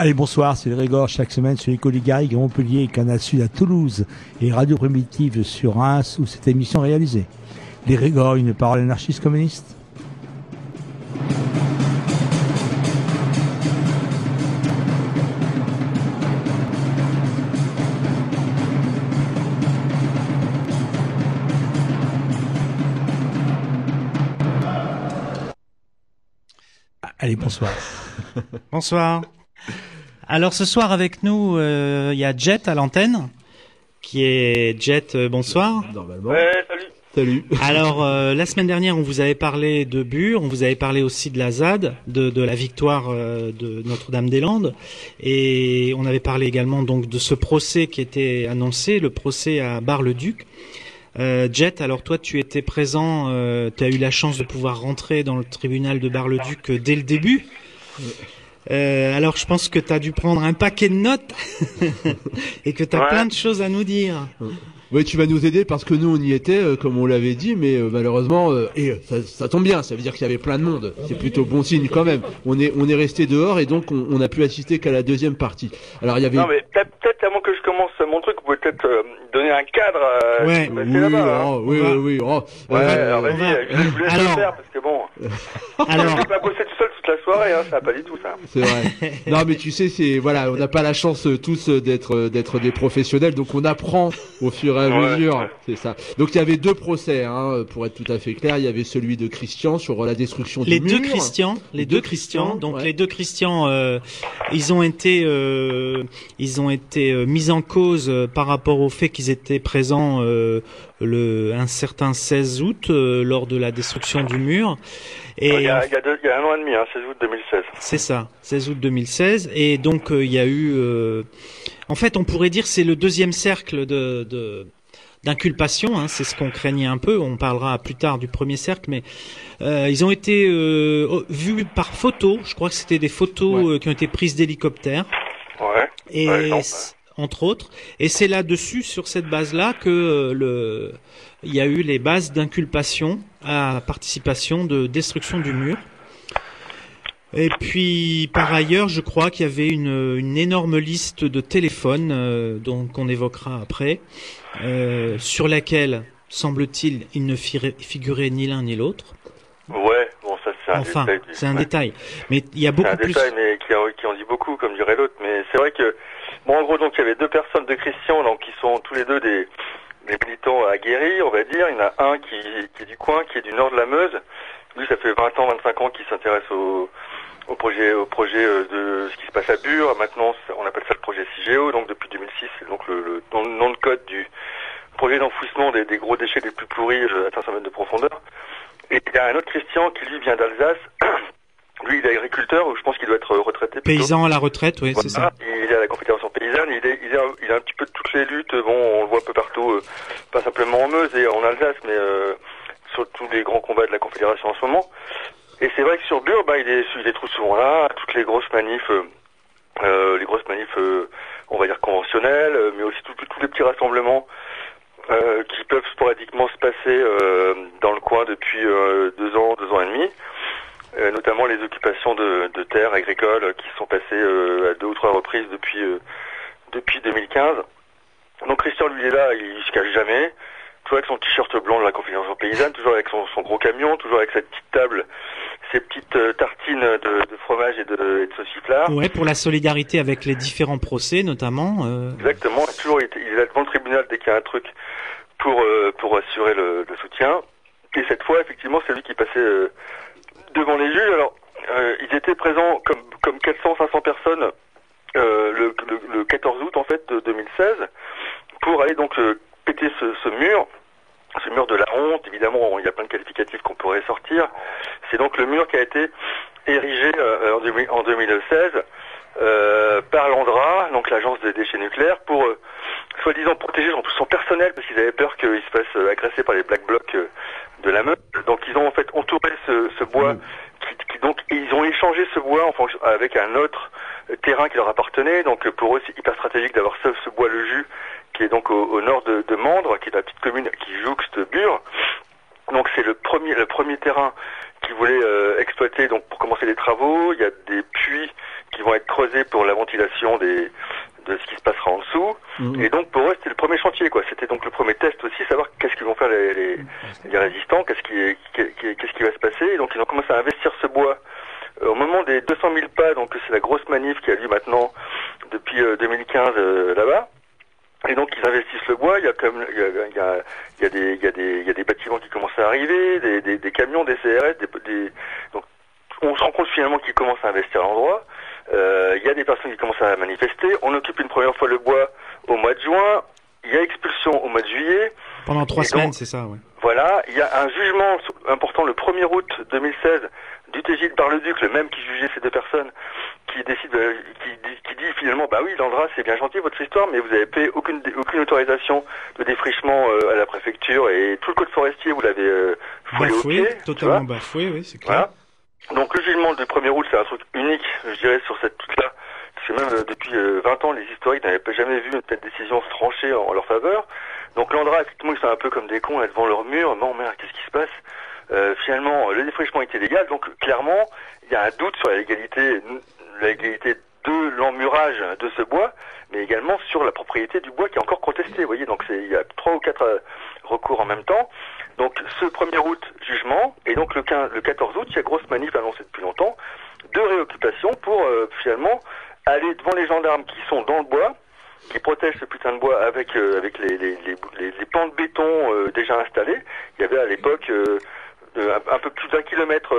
Allez, bonsoir, c'est le Régor chaque semaine sur Éco Garrigues à Montpellier, Canal Sud à Toulouse et Radio Primitive sur Reims où cette émission est réalisée. Les Régor, une parole anarchiste communiste Allez, bonsoir. Bonsoir. Alors ce soir avec nous, euh, il y a Jet à l'antenne, qui est Jet. euh, bonsoir. Normalement. Ouais, salut. Salut. Alors euh, la semaine dernière, on vous avait parlé de Bure, on vous avait parlé aussi de la ZAD, de, de la victoire euh, de Notre-Dame-des-Landes, et on avait parlé également donc de ce procès qui était annoncé, le procès à Bar-le-Duc. Euh, Jet, alors toi tu étais présent, euh, tu as eu la chance de pouvoir rentrer dans le tribunal de Bar-le-Duc dès le début. Euh, alors je pense que tu as dû prendre un paquet de notes et que tu as Ouais. plein de choses à nous dire. Oui, tu vas nous aider parce que nous on y était, euh, comme on l'avait dit, mais euh, malheureusement, euh, et euh, ça, ça tombe bien, ça veut dire qu'il y avait plein de monde. C'est plutôt bon signe quand même. On est on est resté dehors et donc on, on a pu assister qu'à la deuxième partie. Alors il y avait Non, mais peut-être peut-être avant que je commence mon truc, vous pouvez peut-être euh, donner un cadre à Ouais. oui, là-bas. hein. oh, oui, oui, oui, oh, Ouais, euh, alors vas-y, je, je vous laisse Alors- le faire parce que bon, Alors, je vais pas bosser tout seul toute la soirée, hein, ça va pas du tout ça. c'est vrai. non, mais tu sais, c'est voilà, on n'a pas la chance euh, tous euh, d'être euh, d'être des professionnels, donc on apprend au fur et à Ouais, mesure. ouais. C'est ça. Donc il y avait deux procès, hein, pour être tout à fait clair. Il y avait celui de Christian sur la destruction les du deux mur. Christians, les, Les deux deux Christians, Christians, donc ouais. les deux Christians, euh, ils ont été, euh, ils ont été euh, mis en cause euh, par rapport au fait qu'ils étaient présents euh, le un certain 16 août euh, lors de la destruction du mur. Il y, a, il, y a deux- il y a un an et demi, hein, 16 août 2016. c'est ça, 16 août 2016. Et donc euh, il y a eu, en fait, on pourrait dire c'est le deuxième cercle de, de d'inculpation, hein, c'est ce qu'on craignait un peu. On parlera plus tard du premier cercle, mais euh, ils ont été euh, vus par photo. Je crois que c'était des photos Ouais. euh, qui ont été prises d'hélicoptère Ouais. et Ouais, entre autres. Et c'est là-dessus, sur cette base-là, que euh, le il y a eu les bases d'inculpation à participation de destruction du mur. Et puis, par ailleurs, je crois qu'il y avait une, une énorme liste de téléphones, euh, donc qu'on évoquera après, euh, sur laquelle, semble-t-il, il ne figurait- ni l'un ni l'autre. Ouais, bon, ça c'est un Enfin, détail. c'est un Ouais. détail. Mais il y a C'est beaucoup un plus. détail, mais qui, qui en dit beaucoup, comme dirait l'autre. Mais c'est vrai que, bon, en gros, donc il y avait deux personnes de Christian, donc qui sont tous les deux des, militants aguerris, on va dire. Il y en a un qui, est du coin, qui est du nord de la Meuse. Lui, ça fait 20 ans, 25 ans qu'il s'intéresse au, projet, au projet euh, de ce qui se passe à Bure. Maintenant, on appelle ça le projet CIGEO, donc depuis 2006, c'est donc le, nom de code du projet d'enfouissement des, des gros déchets les plus pourris euh, à 500 mètres de profondeur. Et il y a un autre Christian qui lui vient d'Alsace. Lui, il est agriculteur, je pense qu'il doit être retraité. plutôt. Paysan à la retraite, oui, c'est ça. Il est à la Confédération paysanne, il est, il, est, il a un petit peu de toutes les luttes, bon, on le voit un peu partout, euh, pas simplement en Meuse et en Alsace, mais euh, sur tous les grands combats de la Confédération en ce moment. Et c'est vrai que sur Bure, bah, il est, il est trop souvent là, toutes les grosses manifs, euh, euh, les grosses manifs, euh, on va dire conventionnelles, euh, mais aussi tous tous les petits rassemblements euh, qui peuvent sporadiquement se passer euh, dans le coin depuis euh, deux ans, deux ans et demi. Euh, notamment les occupations de, de terres agricoles qui sont passées euh, à deux ou trois reprises depuis euh, depuis 2015. Donc Christian lui il est là, il se cache jamais. toujours avec son t-shirt blanc de la Confédération paysanne, toujours avec son, son, gros camion, toujours avec cette petite table, ses petites euh, tartines de, de, fromage et de, et de sauciflard. Ouais, pour la solidarité avec les différents procès notamment. Euh... Exactement, toujours il est devant le tribunal dès qu'il y a un truc pour euh, pour assurer le, le, soutien. Et cette fois, effectivement, c'est lui qui passait euh, devant les juges. Alors, ils étaient présents comme comme 400-500 personnes le, le, 14 août en fait de 2016 pour aller donc péter ce, ce mur ce mur de la honte, évidemment, il y a plein de qualificatifs qu'on pourrait sortir. C'est donc le mur qui a été érigé euh, en, 2016 euh, par l'ANDRA, donc l'agence des déchets nucléaires, pour euh, soi-disant protéger son, son, personnel parce qu'ils avaient peur qu'il se fasse euh, agresser par les black blocs euh, de la meute. Donc ils ont en fait entouré ce, ce bois, mmh. qui, qui, donc ils ont échangé ce bois en fonction, avec un autre terrain qui leur appartenait. Donc pour eux c'est hyper stratégique d'avoir ce, ce bois le jus qui est donc au, au nord de, de, Mandre, qui est la petite commune qui jouxte Bure. Donc c'est le premier, le premier terrain qu'ils voulaient euh, exploiter donc pour commencer les travaux. Il y a des puits qui vont être creusés pour la ventilation des, de ce qui se passera en dessous. Mmh. Et donc pour eux c'était le premier chantier quoi. C'était donc le premier test aussi, savoir qu'est-ce qu'ils vont faire les, les, les résistants, qu'est-ce qui, qu'est-ce qui va se passer. Et donc ils ont commencé à investir ce bois. Euh, au moment des 200 000 pas, donc c'est la grosse manif qui a lieu maintenant depuis euh, 2015 là-bas. Et donc ils investissent le bois, il y a comme il y a, il y a, il y a des il y a des il y a des bâtiments qui commencent à arriver, des, des, des camions, des CRS, des, des, donc on se rend compte finalement qu'ils commencent à investir l'endroit. Euh, il y a des personnes qui commencent à manifester. On occupe une première fois le bois au mois de juin. Il y a expulsion au mois de juillet. Pendant trois semaines, c'est ça, ouais. Voilà. Il y a un jugement important le 1er août 2016 du TJ de Bar-le-Duc, le même qui jugeait ces deux personnes, qui décide, euh, qui, qui, dit finalement, bah oui, Landra, c'est bien gentil votre histoire, mais vous avez payé aucune, aucune autorisation de défrichement euh, à la préfecture et tout le code forestier, vous l'avez euh, foulé bafoué, au pied. Totalement bafoué, oui, c'est clair. Voilà. Donc le jugement du 1er août, c'est un truc unique, je dirais, sur cette toute-là. Parce que même euh, depuis 20 ans, les historiques n'avaient jamais vu une telle décision se trancher en, leur faveur. Donc Landra, effectivement, ils sont un peu comme des cons là, devant leur mur. Non, merde, qu'est-ce qui se passe? Euh, Finalement, le défrichement était légal, donc clairement, il y a un doute sur la légalité, la légalité de l'emmurage de ce bois, mais également sur la propriété du bois qui est encore contesté. Vous voyez, donc il y a trois ou quatre euh, recours en même temps. Donc ce 1er août, jugement, et donc le, 15, le 14 août, il y a grosse manif annoncée depuis longtemps, de réoccupation pour euh, finalement aller devant les gendarmes qui sont dans le bois, qui protègent ce putain de bois avec euh, avec les, les, les, les, pans de béton euh, déjà installés. Il y avait à l'époque euh, un, un, peu plus d'un kilomètre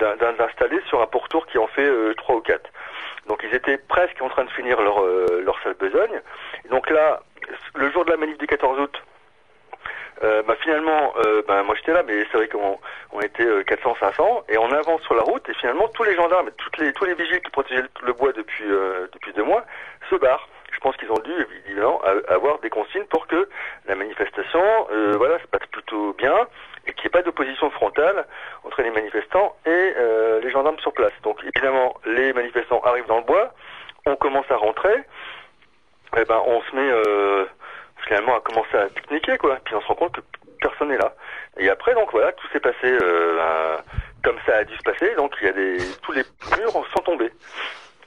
d'installés sur un pourtour qui en fait trois ou quatre. Donc ils étaient presque en train de finir leur leur sale besogne. Donc là, le jour de la manif du 14 août, euh, bah finalement, euh, bah, moi j'étais là, mais c'est vrai qu'on on était euh, 400-500 et on avance sur la route et finalement tous les gendarmes, toutes les tous les vigiles qui protégeaient le, bois depuis depuis deux mois se barrent. Je pense qu'ils ont dû évidemment avoir des consignes pour que la manifestation, voilà, se passe plutôt bien et qu'il n'y ait pas d'opposition frontale entre les manifestants et les gendarmes sur place. Donc évidemment, les manifestants arrivent dans le bois, on commence à rentrer, et ben on se met finalement à commencer à pique-niquer quoi. Puis on se rend compte que personne n'est là. Et après donc voilà, tout s'est passé euh, comme ça a dû se passer. Donc il y a des tous les murs sont tombés.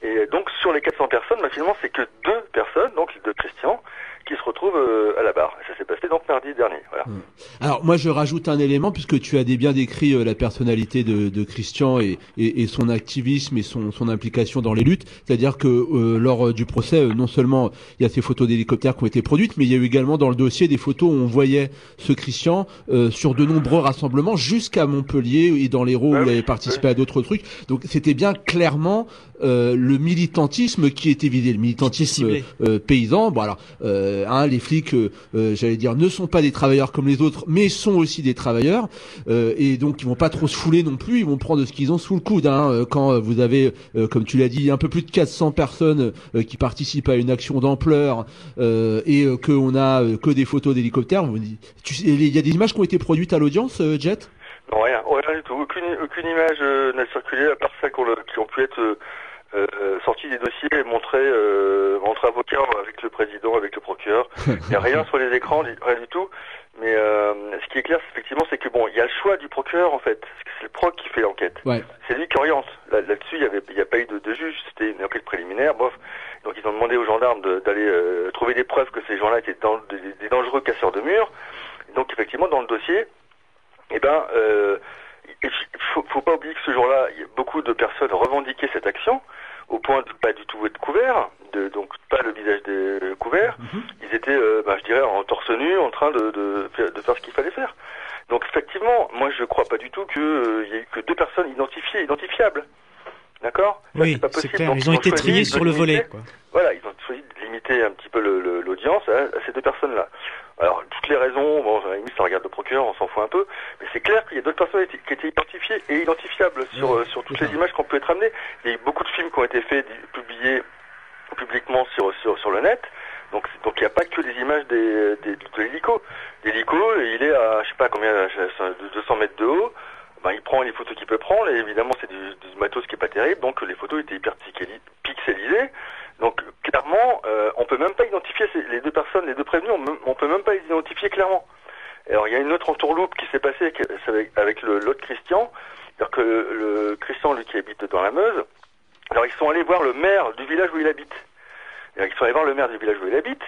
Et donc sur les 400 personnes, bah, finalement c'est que deux personnes, donc deux Christian, qui se retrouvent euh, à la barre. Ça s'est passé donc mardi dernier. Voilà. Mmh. Alors moi je rajoute un élément puisque tu as bien décrit euh, la personnalité de, de Christian et, et, et, son activisme et son, son implication dans les luttes. C'est-à-dire que euh, lors du procès, non seulement il y a ces photos d'hélicoptères qui ont été produites, mais il y a eu également dans le dossier des photos où on voyait ce Christian euh, sur de nombreux rassemblements jusqu'à Montpellier et dans l'Hérault ah, où il avait participé oui. à d'autres trucs. Donc c'était bien clairement euh, le militantisme qui était vidé, le militantisme euh, paysan. Bon alors, euh, hein, les flics, j'allais dire, ne sont pas des travailleurs comme les autres, mais sont aussi des travailleurs, et donc ils vont pas trop se fouler non plus. Ils vont prendre ce qu'ils ont sous le coude. Hein, quand vous avez, comme tu l'as dit, un peu plus de 400 personnes qui participent à une action d'ampleur et qu'on a que des photos d'hélicoptères, il y a des images qui ont été produites à l'audience, Jet? Non, rien, rien du tout. Aucune, aucune image euh, n'a circulé, à part ça qui ont pu être euh, euh, sorties des dossiers et montrées euh, entre avocats avec le président, avec le procureur. Il n'y a rien sur les écrans, rien du tout. Mais euh, ce qui est clair, effectivement, c'est que bon, il y a le choix du procureur en fait. C'est le proc qui fait l'enquête. Ouais. C'est lui qui oriente. Là-dessus, il n'y a pas eu de, de juge. C'était une enquête préliminaire. Bof. Donc ils ont demandé aux gendarmes d'aller de, trouver des preuves que ces gens-là étaient dans, des, des dangereux casseurs de murs. Donc qu'effectivement, dans le dossier, eh ben, euh, il faut, faut pas oublier que ce jour-là, beaucoup de personnes revendiquaient cette action au point de pas du tout être couverts, de, donc pas le visage des couverts. Mhm. Ils étaient, euh, bah, je dirais, en torse nu, en train de, de, faire- de faire ce qu'il fallait faire. Donc effectivement, moi je crois pas du tout qu'il y ait eu que deux personnes identifiées, identifiables. D'accord? Oui, pas c'est possible. clair. Donc, Ils ont été triés sur le volet. Quoi. voilà, ils ont choisi de limiter un petit peu l'audience à, à ces deux personnes-là. Alors, toutes les raisons, bon, à la limite, ça regarde le procureur, on s'en fout un peu, mais c'est clair qu'il y a d'autres personnes qui étaient identifiées et identifiables sur, euh, sur toutes les images qu'on peut être amenées. Il y a eu beaucoup de films qui ont été faits, publiés publiquement sur, sur, sur le net. Donc, il n'y a pas que des images des, des, de l'hélico. L'hélico, il est à, je sais pas combien, de 200 mètres de haut. Ben, il prend les photos qu'il peut prendre, et évidemment, c'est du, du matos qui est pas terrible, donc les photos étaient hyper pixeli- pixelisées. Donc, clairement, euh, on peut même pas identifier ces- les deux personnes, les deux prévenus, on, peut même pas les identifier clairement. Alors, il y a une autre entourloupe qui s'est passée avec, avec, l'autre Christian, c'est-à-dire que le, Christian, lui, qui habite dans la Meuse, alors ils sont allés voir le maire du village où il habite. Ils sont allés voir le maire du village où il habite,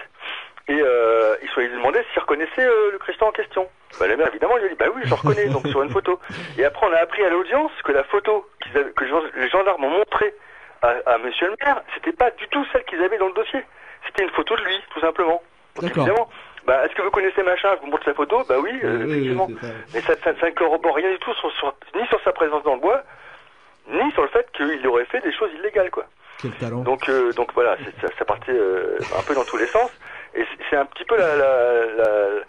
et euh, ils sont allés lui demander s'il reconnaissait euh, le Christian en question. Bah, le maire, évidemment, lui a dit, bah oui, je reconnais, donc sur une photo. Et après, on a appris à l'audience que la photo avaient- que les gendarmes ont montrée à, à monsieur le maire, c'était pas du tout celle qu'ils avaient dans le dossier. C'était une photo de lui, tout simplement. Donc, D'accord. évidemment, bah, est-ce que vous connaissez machin Je vous montre sa photo? Bah oui, euh, Oui, effectivement. Mais ça, ça, ça ne corrobore rien du tout sur, sur- ni sur sa présence dans le bois, ni sur le fait qu'il aurait fait des choses illégales, quoi. Quel talent. Donc, euh, donc voilà, ça, ça partait euh, un peu dans tous les sens. Et c'est- un petit peu la, la, la-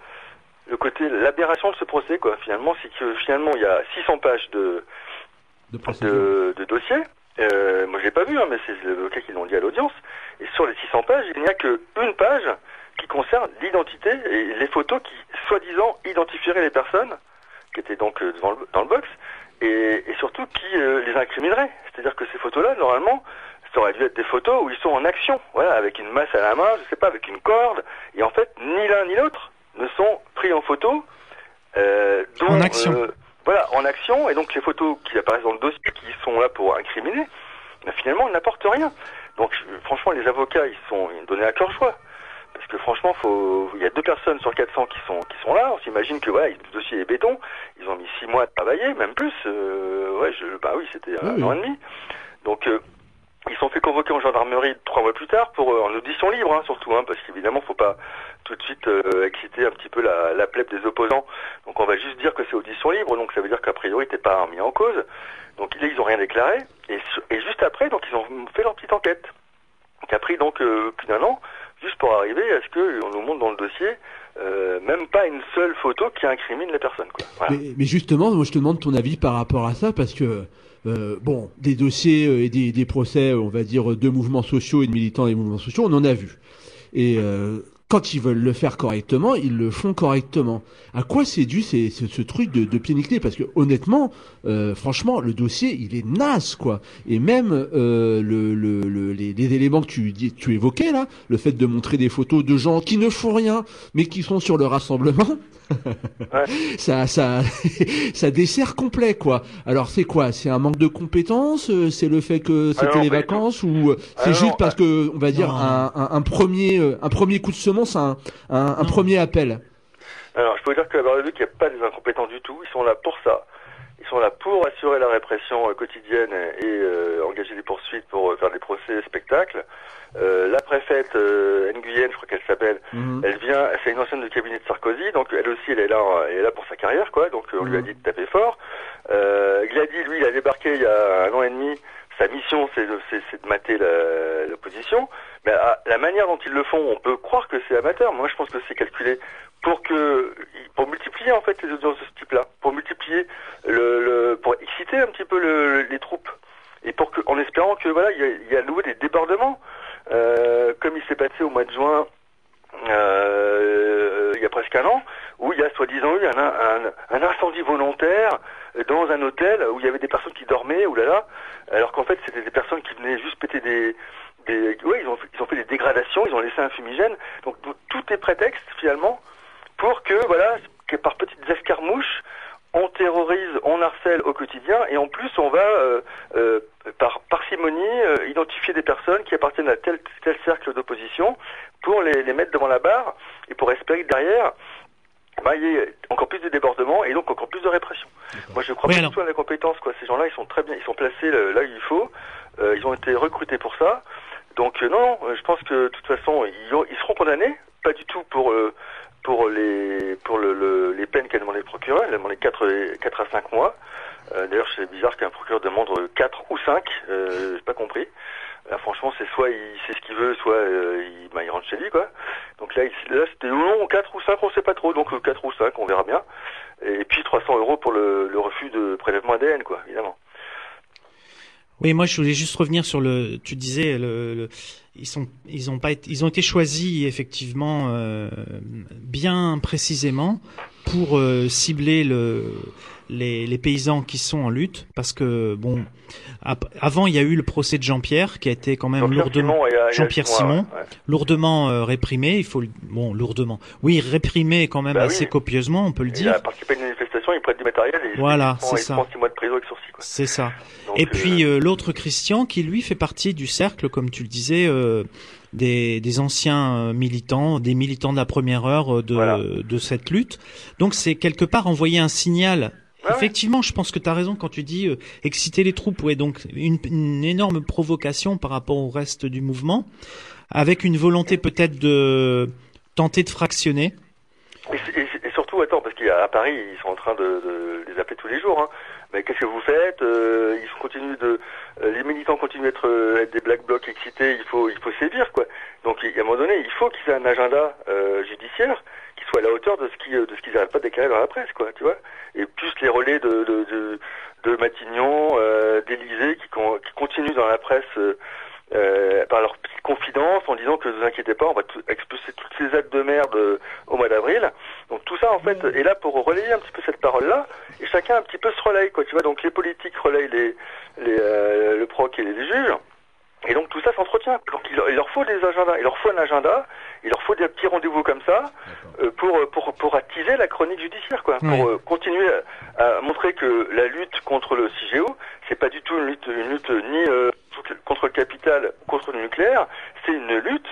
le côté, l'aberration de ce procès, quoi. Finalement, c'est que finalement, il y a 600 pages de, De de, de dossier. Euh, moi, je l'ai pas vu, hein, mais c'est le cas qui l'ont dit à l'audience. Et sur les 600 pages, il n'y a que une page qui concerne l'identité et les photos qui, soi-disant, identifieraient les personnes qui étaient donc euh, devant le- dans le box et, et surtout qui euh, les incrimineraient. C'est-à-dire que ces photos-là, normalement, ça aurait dû être des photos où ils sont en action, voilà, avec une masse à la main, je sais pas, avec une corde. Et en fait, ni l'un ni l'autre ne sont pris en photo. Euh, dont, En action. euh, voilà, en action. Et donc les photos qui apparaissent dans le dossier, qui sont là pour incriminer, ben, finalement, elles n'apportent rien. Donc franchement, les avocats, ils sont ils donnés à cœur joie. Parce que franchement, faut, il y a deux personnes sur 400 qui sont qui sont là. On s'imagine que voilà, le dossier est béton. Ils ont mis six mois à travailler, même plus. Euh, ouais, je, bah oui, c'était un Oui, an et demi. Donc euh, ils sont fait convoquer en gendarmerie trois mois plus tard pour euh, en audition libre, hein, surtout, hein, parce qu'évidemment, faut pas tout de suite euh, exciter un petit peu la, la plèbe des opposants. Donc on va juste dire que c'est audition libre, donc ça veut dire qu'a priori t'es pas mis en cause. Donc là, ils ont rien déclaré. Et, et juste après, donc ils ont fait leur petite enquête, qui a pris donc euh, plus d'un an, juste pour arriver à ce qu'on nous montre dans le dossier euh, même pas une seule photo qui incrimine la personne. Quoi. Mais, mais justement, moi je te demande ton avis par rapport à ça parce que euh, bon, des dossiers euh, et des, des procès, on va dire de mouvements sociaux et de militants des mouvements sociaux, on en a vu. Et euh, quand ils veulent le faire correctement, ils le font correctement. À quoi c'est dû ce, ce truc de, de Parce que honnêtement, euh, franchement, le dossier, il est naze, quoi. Et même euh, le, le, le- les, les éléments que tu, tu évoquais là, le fait de montrer des photos de gens qui ne font rien, mais qui sont sur le rassemblement, ça, ça, ça dessert complet, quoi. Alors c'est quoi? C'est un manque de compétences? C'est le fait que c'était les vacances ou c'est Ah non, juste parce que on va dire un, un, un premier euh, un premier coup de semence, un, un, un Non. premier appel? Alors, je peux vous dire que la barre de Luc, il n'y a pas des incompétents du tout. Ils sont là pour ça. Sont là pour assurer la répression euh, quotidienne et euh, engager des poursuites pour euh, faire des procès spectacles. Euh, la préfète euh, Nguyen, je crois qu'elle s'appelle, elle vient, c'est une ancienne du cabinet de Sarkozy, donc elle aussi, elle est là, elle est là pour sa carrière, quoi. Donc on lui a Mhm. dit de taper fort. Euh, Glady, lui, il a débarqué il y a un an et demi. Sa mission, c'est de, de mater l'opposition. Mais à la manière dont ils le font, on peut croire que c'est amateur. Moi, je pense que c'est calculé pour que, pour multiplier en fait les audiences de ce type-là, pour multiplier le, le pour exciter un petit peu le- les troupes. Et pour que, en espérant que voilà, il y a, y a à nouveau des débordements, euh, comme il s'est passé au mois de juin. euh, il y a presque un an, où il y a soi-disant eu un, un, un incendie volontaire dans un hôtel où il y avait des personnes qui dormaient, oulala, alors qu'en fait c'était des personnes qui venaient juste péter des, des ouais, ils ont, ils ont fait des dégradations, ils ont laissé un fumigène, donc tout est prétexte finalement pour que voilà, que par petites escarmouches, on terrorise, on harcèle au quotidien, et en plus on va euh, euh, par parcimonie euh, identifier des personnes qui appartiennent à tel tel cercle d'opposition pour les, les mettre devant la barre et pour espérer que derrière bah, il y a encore plus de débordements et donc encore plus de répression. Moi, je crois Oui, pas alors- du tout à la compétence. Quoi. Ces gens-là, ils sont très bien, ils sont placés là là où il faut. Euh, ils ont été recrutés pour ça. Donc euh, non, non, euh, je pense que de toute façon, ils, ont- ils seront condamnés, pas du tout pour euh, pour les pour le, le- les peines qu'a demandé le procureur. Il a demandé 4, et- 4 à 5 mois. Euh, D'ailleurs, c'est bizarre qu'un procureur demande 4 ou 5. Euh, J'ai pas compris. Là, franchement, c'est soit il sait ce qu'il veut, soit euh, il, bah, il rentre chez lui, quoi. Donc là, il- là c'était non, 4 ou 5, on sait pas trop. Donc euh, 4 ou 5, on verra bien. Et puis 300 euros pour le, le refus de prélèvement ADN, quoi, évidemment. Oui, moi je voulais juste revenir sur le. Tu disais, le, le- ils sont, ils ont pas, été, ils ont été choisis effectivement euh, bien précisément pour euh, cibler le, les, les paysans qui sont en lutte, parce que bon, avant il y a eu le procès de Jean-Pierre qui a été quand même Jean-Pierre lourdement, Jean-Pierre Simon, Simon. ouais, ouais. lourdement euh, réprimé. Il faut, bon, lourdement. Oui, réprimé quand même Bah assez oui. copieusement, on peut le Il dire. a participé à une manifestation, il prête du matériel et il Voilà, c'est ça. prend 6 mois de prison avec sursis. C'est ça. Donc, Et euh, puis euh, l'autre Christian qui lui fait partie du cercle, comme tu le disais, euh, des, des anciens euh, militants, des militants de la première heure euh, de, Voilà. de cette lutte. Donc c'est quelque part envoyer un signal. Ouais. Effectivement, je pense que tu as raison quand tu dis euh, exciter les troupes, ouais, donc une, une énorme provocation par rapport au reste du mouvement, avec une volonté peut-être de tenter de fractionner. Et, c'est- et c'est- et surtout, qu'à Paris, ils sont en train de, de les appeler tous les jours. Hein. Mais qu'est-ce que vous faites Euh, Ils continuent de, euh, les militants continuent d'être euh, des black blocs excités. Il faut, il faut sévir, quoi. Donc, à un moment donné, il faut qu'ils aient un agenda euh, judiciaire qui soit à la hauteur de ce qui, de ce qu'ils n'arrêtent pas de déclarer dans la presse, quoi. Tu vois Et plus les relais de, de, de, de Matignon, euh, d'Élysée, qui, qui continuent dans la presse. Euh, par leurs petites confidences en disant que ne vous inquiétez pas, on va tout- expulser toutes ces aides de merde euh, au mois d'avril. Donc tout ça en fait est là pour relayer un petit peu cette parole-là et chacun un petit peu se relaye quoi. Tu vois donc les politiques relayent les, les euh, le proc et les juges. Et donc tout ça s'entretient. Donc leur- il leur faut des agendas, il leur faut un agenda, il leur faut des petits rendez-vous comme ça euh, pour, pour pour attiser la chronique judiciaire quoi, pour euh, continuer à, à montrer que la lutte contre le CIGEO, c'est pas du tout une lutte une lutte ni euh, contre le capital ou contre le nucléaire, c'est une lutte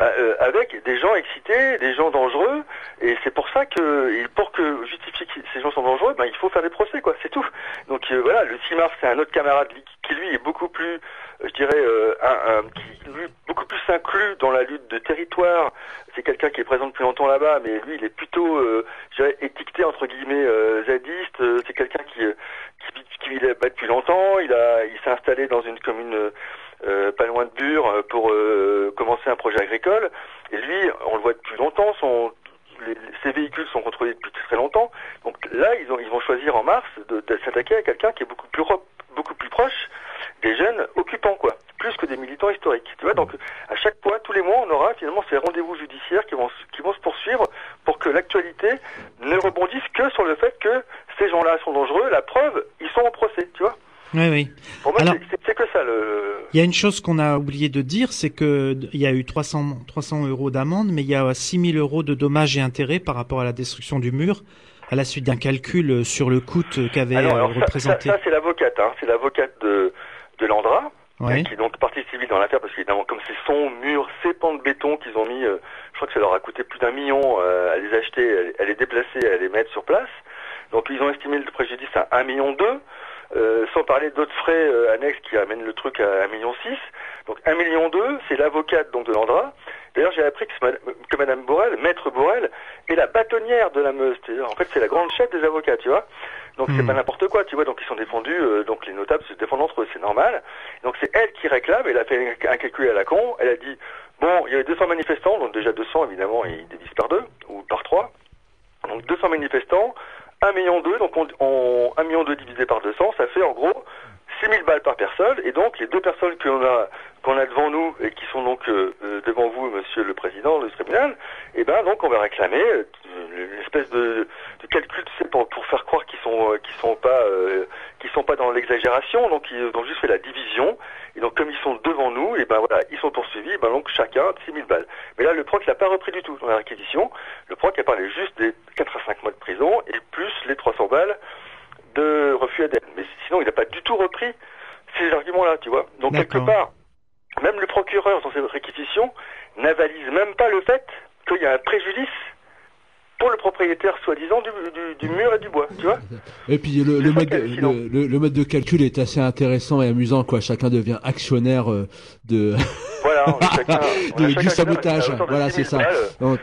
euh, avec des gens excités, des gens dangereux, et c'est pour ça que, pour que justifier que ces gens sont dangereux, ben, il faut faire des procès, quoi, c'est tout. Donc euh, voilà, le 6 mars, c'est un autre camarade qui, qui, lui est beaucoup plus, euh, je dirais, euh, un, un- qui lui beaucoup plus inclus dans la lutte de territoire. C'est quelqu'un qui est présent depuis longtemps là-bas, mais lui, il est plutôt, euh, je dirais, étiqueté entre guillemets euh, zadiste. C'est quelqu'un qui, qui, qui vit là-bas depuis longtemps. Il a, il s'est installé dans une commune. euh, pas loin de Bure pour euh, commencer un projet agricole. Et lui, on le voit depuis longtemps, son, les, ses véhicules sont contrôlés depuis très longtemps. Donc là, ils, ont, ils vont choisir en mars de, s'attaquer à quelqu'un qui est beaucoup plus, beaucoup plus proche des jeunes occupants, quoi, plus que des militants historiques. Tu vois, donc à chaque fois, tous les mois, on aura finalement ces rendez-vous judiciaires qui vont, se- qui vont se poursuivre pour que l'actualité ne rebondisse que sur le fait que ces gens-là sont dangereux. La preuve, ils sont en procès, tu vois. Oui, oui. Pour moi, Alors- c'est- que ça le. Il y a une chose qu'on a oublié de dire, c'est que il y a eu 300, 300 euros d'amende, mais il y a 6000 euros de dommages et intérêts par rapport à la destruction du mur, à la suite d'un calcul euh, sur le coût euh, qu'avait euh, représenté. ça, ça, c'est l'avocate, hein. c'est l'avocate de, de Landra, euh, qui est donc partie civile dans l'affaire, parce qu'évidemment, comme c'est son mur, ses pans de béton qu'ils ont mis, euh, je crois que ça leur a coûté plus d'un million euh, à les acheter, à les déplacer, à les mettre sur place. Donc ils ont estimé le préjudice à 1 million deux, euh, sans parler d'autres frais euh, annexes qui amènent le truc à 1 million six. Donc 1 million deux, c'est l'avocate donc de Landra. D'ailleurs, j'ai appris que, ce mad- que Madame Borel, Maître Borel, est la bâtonnière de la Meuse. En fait, c'est la grande chef des avocats, tu vois. Donc c'est Hmm. pas n'importe quoi, tu vois. Donc ils sont défendus, euh, donc les notables se défendent entre eux, c'est normal. Donc c'est elle qui réclame. Elle a fait un calcul à la con. Elle a dit bon, il y avait 200 manifestants, donc déjà 200 évidemment, ils divisent par deux ou par trois. Donc 200 manifestants, 1 million d'eux, donc on, on, 1 million d'eux divisé par 200, ça fait en gros 6000 balles par personne. Et donc les deux personnes qu'on a qu'on a devant nous et qui sont donc euh, euh, devant vous, Monsieur le Président du tribunal, eh ben donc on va réclamer euh, une espèce de, de calcul, tu sais, pour, pour faire croire qu'ils sont euh, qu'ils sont pas euh, qu'ils sont pas dans l'exagération. Donc ils ont juste fait la division. Et donc comme ils sont devant nous, et ben voilà, ils sont poursuivis. Et ben donc chacun 6000 balles. Mais là le proc l'a pas repris du tout dans la réquisition. Le proc a parlé juste des 4 à 5 mois de prison et plus les 300 balles de refus ADN. Mais sinon il n'a pas du tout repris ces arguments-là, tu vois. Donc quelque part, même le procureur dans cette réquisition n'avalise même pas le fait qu'il y a un préjudice pour le propriétaire soi-disant du, du, du, mur et du bois, tu vois Et puis le, le, mode de, le, le, mode de calcul est assez intéressant et amusant, quoi. Chacun devient actionnaire euh, de. Voilà, on a chacun, on a de, chacun du sabotage. Voilà, c'est ça.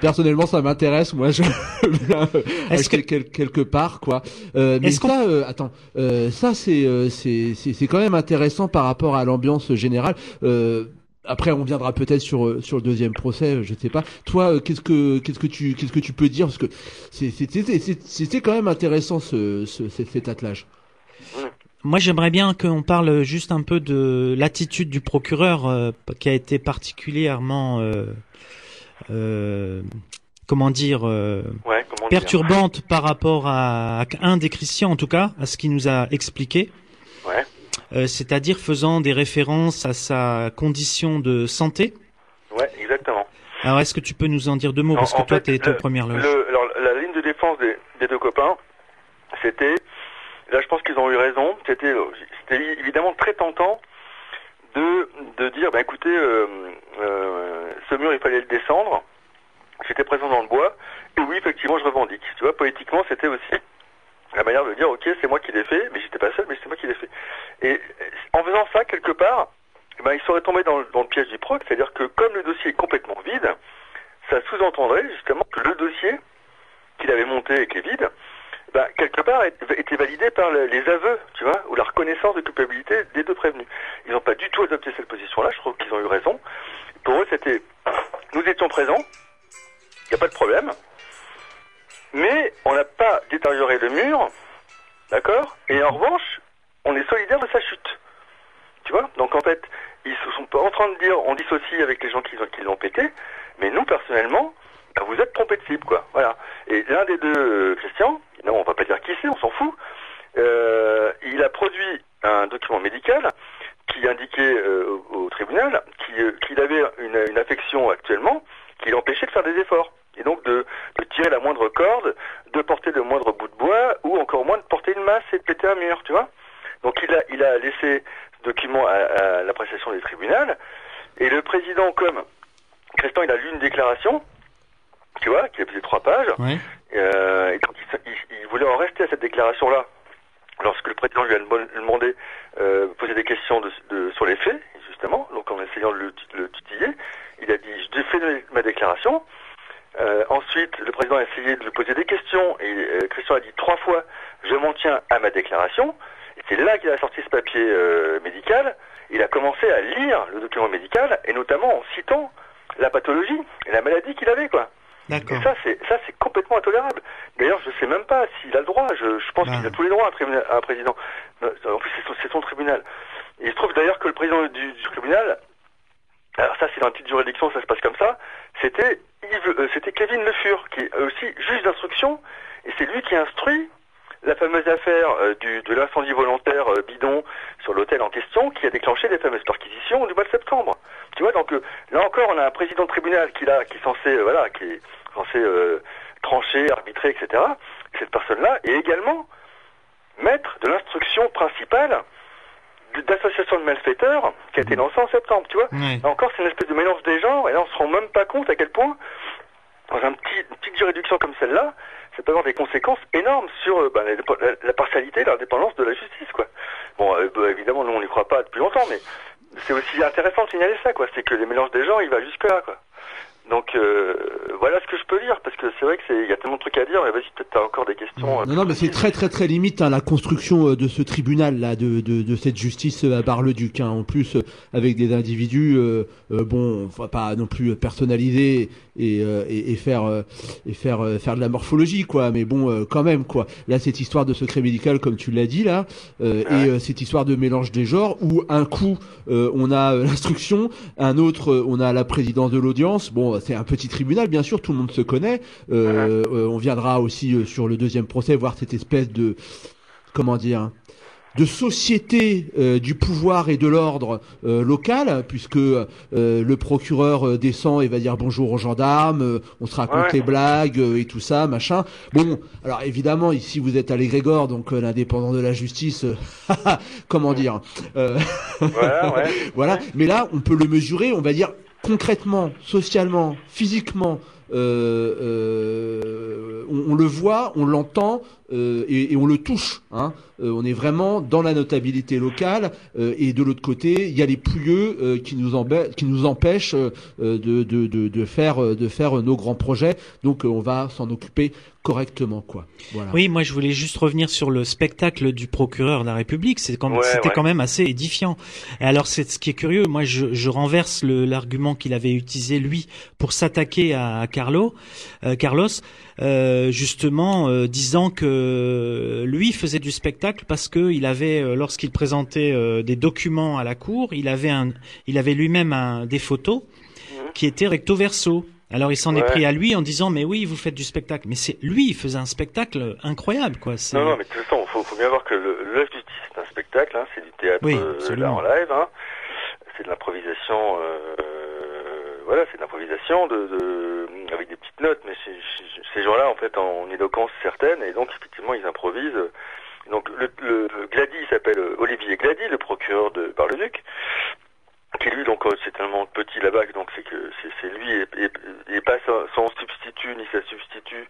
personnellement, ça m'intéresse. Moi, je viens Est-ce quel- quelque part, quoi. Euh, mais ça, euh, attends, euh, ça c'est euh, c'est c'est c'est quand même intéressant par rapport à l'ambiance générale. Euh, après, on viendra peut-être sur euh, sur le deuxième procès, je sais pas. Toi, euh, qu'est-ce que qu'est-ce que tu qu'est-ce que tu peux dire? Parce que c'est- c'était c'était c'était quand même intéressant ce, ce cet, cet attelage. Moi, j'aimerais bien qu'on parle juste un peu de l'attitude du procureur euh, qui a été particulièrement, euh, euh, comment dire, euh, Ouais, comment dire perturbante par rapport à, à un des Christians, en tout cas, à ce qu'il nous a expliqué. Ouais. Euh, c'est-à-dire faisant des références à sa condition de santé. Ouais, exactement. Alors, est-ce que tu peux nous en dire deux mots? Parce que toi, tu es en le- première loge. Le, alors, la ligne de défense des, des deux copains, c'était, là je pense qu'ils ont eu raison, c'était c'était évidemment très tentant de, de dire, bah écoutez, euh, euh, ce mur il fallait le descendre, j'étais présent dans le bois, et oui effectivement je revendique. Tu vois, poétiquement c'était aussi la manière de dire, ok c'est moi qui l'ai fait, mais j'étais pas seul, mais c'est moi qui l'ai fait. Et euh, en faisant ça, quelque part, eh ben, il serait tombé dans, dans le piège du proc, c'est-à-dire que comme le dossier est complètement vide, ça sous-entendrait justement que le dossier qu'il avait monté et qui est vide, ben, quelque part était validé par le- les aveux, tu vois, ou la reconnaissance de culpabilité des deux prévenus. Ils n'ont pas du tout adopté cette position-là, je trouve qu'ils ont eu raison. Pour eux, c'était, nous étions présents, il n'y a pas de problème, mais on n'a pas détérioré le mur, d'accord Et en revanche, on est solidaire de sa chute. Tu vois Donc en fait, ils sont en train de dire on dissocie avec les gens qui, qui l'ont pété, mais nous personnellement, bah, vous êtes trompés de cible, quoi. Voilà. Et l'un des deux, euh, Christian, non, on va pas dire qui c'est, on s'en fout. euh, il a produit un document médical qui indiquait euh, au, tribunal qui, euh, qu'il avait une, affection actuellement qui l'empêchait de faire des efforts. Et donc de, tirer la moindre corde, de porter le moindre bout de bois, ou encore moins de porter une masse et de péter un mur, tu vois. Donc il a, il a laissé ce document à, à l'appréciation des tribunaux. Et le président, comme Christian, il a lu une déclaration, tu vois, qui a fait trois pages. Ouais. Euh, et donc il, voulait en rester à cette déclaration-là. Lorsque le président lui a demandé- euh, poser des questions sur les faits, justement, donc en essayant de le, le titiller, il a dit je fais ma déclaration. Euh, ensuite, le président a essayé de lui poser des questions et euh, Christian a dit trois fois je m'en tiens à ma déclaration. Et c'est là qu'il a sorti ce papier médical. Il a commencé à lire le document médical et notamment en citant la pathologie et la maladie qu'il avait, quoi. D'accord. Et ça, c'est ça, c'est complètement intolérable. D'ailleurs, je sais même pas s'il a le droit. Je, je pense qu'il a tous les droits à un, tribunal- à un président. Euh, En plus, c'est son, c'est son tribunal. Et il se trouve d'ailleurs que le président du, du tribunal, alors ça, c'est dans une petite juridiction, ça se passe comme ça. C'était Yves, euh, c'était Kevin Le Fur, qui est aussi juge d'instruction, et c'est lui qui instruit la fameuse affaire euh, du, de l'incendie volontaire euh, bidon sur l'hôtel en question, qui a déclenché les fameuses perquisitions du mois de septembre. Tu vois, donc là encore, on a un président de tribunal qui, là, qui est censé, voilà, qui est censé euh, trancher, arbitrer, etc. Cette personne-là est également maître de l'instruction principale d'association de malfaiteurs qui a été lancée en septembre, tu vois. Là encore, c'est une espèce de mélange des genres, et là, on se rend même pas compte à quel point, dans un petit, une petite juridiction comme celle-là, ça peut avoir des conséquences énormes sur euh, bah, la, la, la partialité, l'indépendance de la justice, quoi. Bon, euh, bah, évidemment, nous, on n'y croit pas depuis longtemps, mais c'est aussi intéressant de signaler ça, quoi. C'est que les mélanges des genres, il va jusque-là, quoi. Donc, euh, voilà ce que je peux dire, parce que c'est vrai que c'est, il y a tellement de trucs à dire, mais vas-y, peut-être t'as encore des questions. euh, Non, non, mais c'est très très très limite hein, la construction euh, de ce tribunal là, de, de, de cette justice euh, à Bar-le-Duc. Hein. En plus, avec des individus, euh, bon, pas non plus personnaliser et, euh, et, et faire euh, et faire euh, faire de la morphologie quoi. Mais bon, euh, quand même quoi. Là, cette histoire de secret médical, comme tu l'as dit là, euh, et euh, cette histoire de mélange des genres, où un coup euh, on a l'instruction, un autre on a la présidence de l'audience. Bon, c'est un petit tribunal, bien sûr, tout le monde se connaît. Euh, euh, on viendra aussi euh, sur le deuxième procès voir cette espèce de comment dire de société euh, du pouvoir et de l'ordre euh, local, puisque euh, le procureur euh, descend et va dire bonjour aux gendarmes, euh, on se raconte Ouais. les blagues euh, et tout ça, machin. Bon, alors évidemment, ici vous êtes à l'égrégore, donc euh, l'indépendant de la justice, euh, comment dire, euh, Voilà, ouais. voilà. Mais là, on peut le mesurer, on va dire concrètement, socialement, physiquement, on, le voit, on l'entend et, on le touche. Hein. on est vraiment dans la notabilité locale et de l'autre côté, il y a les pouilleux qui nous qui nous empêchent de, de, de, de, faire de faire nos grands projets. Donc on va s'en occuper correctement quoi. Voilà. Oui, moi je voulais juste revenir sur le spectacle du procureur de la République. C'est quand c'était quand même assez édifiant. Et alors c'est ce qui est curieux. Moi je, je renverse l'argument qu'il avait utilisé lui pour s'attaquer à, Carlo, euh, Carlos, euh, justement euh, disant que lui faisait du spectacle parce que il avait lorsqu'il présentait des documents à la cour, il avait un, il avait lui-même des photos mhm. qui étaient recto verso. Alors il s'en est pris à lui en disant mais oui vous faites du spectacle mais c'est lui il faisait un spectacle incroyable quoi. Non non mais de toute façon faut, faut bien voir que l'œuvre du c'est un spectacle hein, c'est du théâtre oui, euh, en live hein. c'est de l'improvisation euh, voilà c'est de l'improvisation de, de, avec des petites notes mais ces gens-là en fait en éloquence certaine et donc effectivement ils improvisent. Donc le, le, Glady s'appelle Olivier Glady le procureur de Bar-le-Duc qui lui donc euh, c'est tellement petit là-bas donc c'est que c'est lui et, et, pas son, substitut ni sa substitut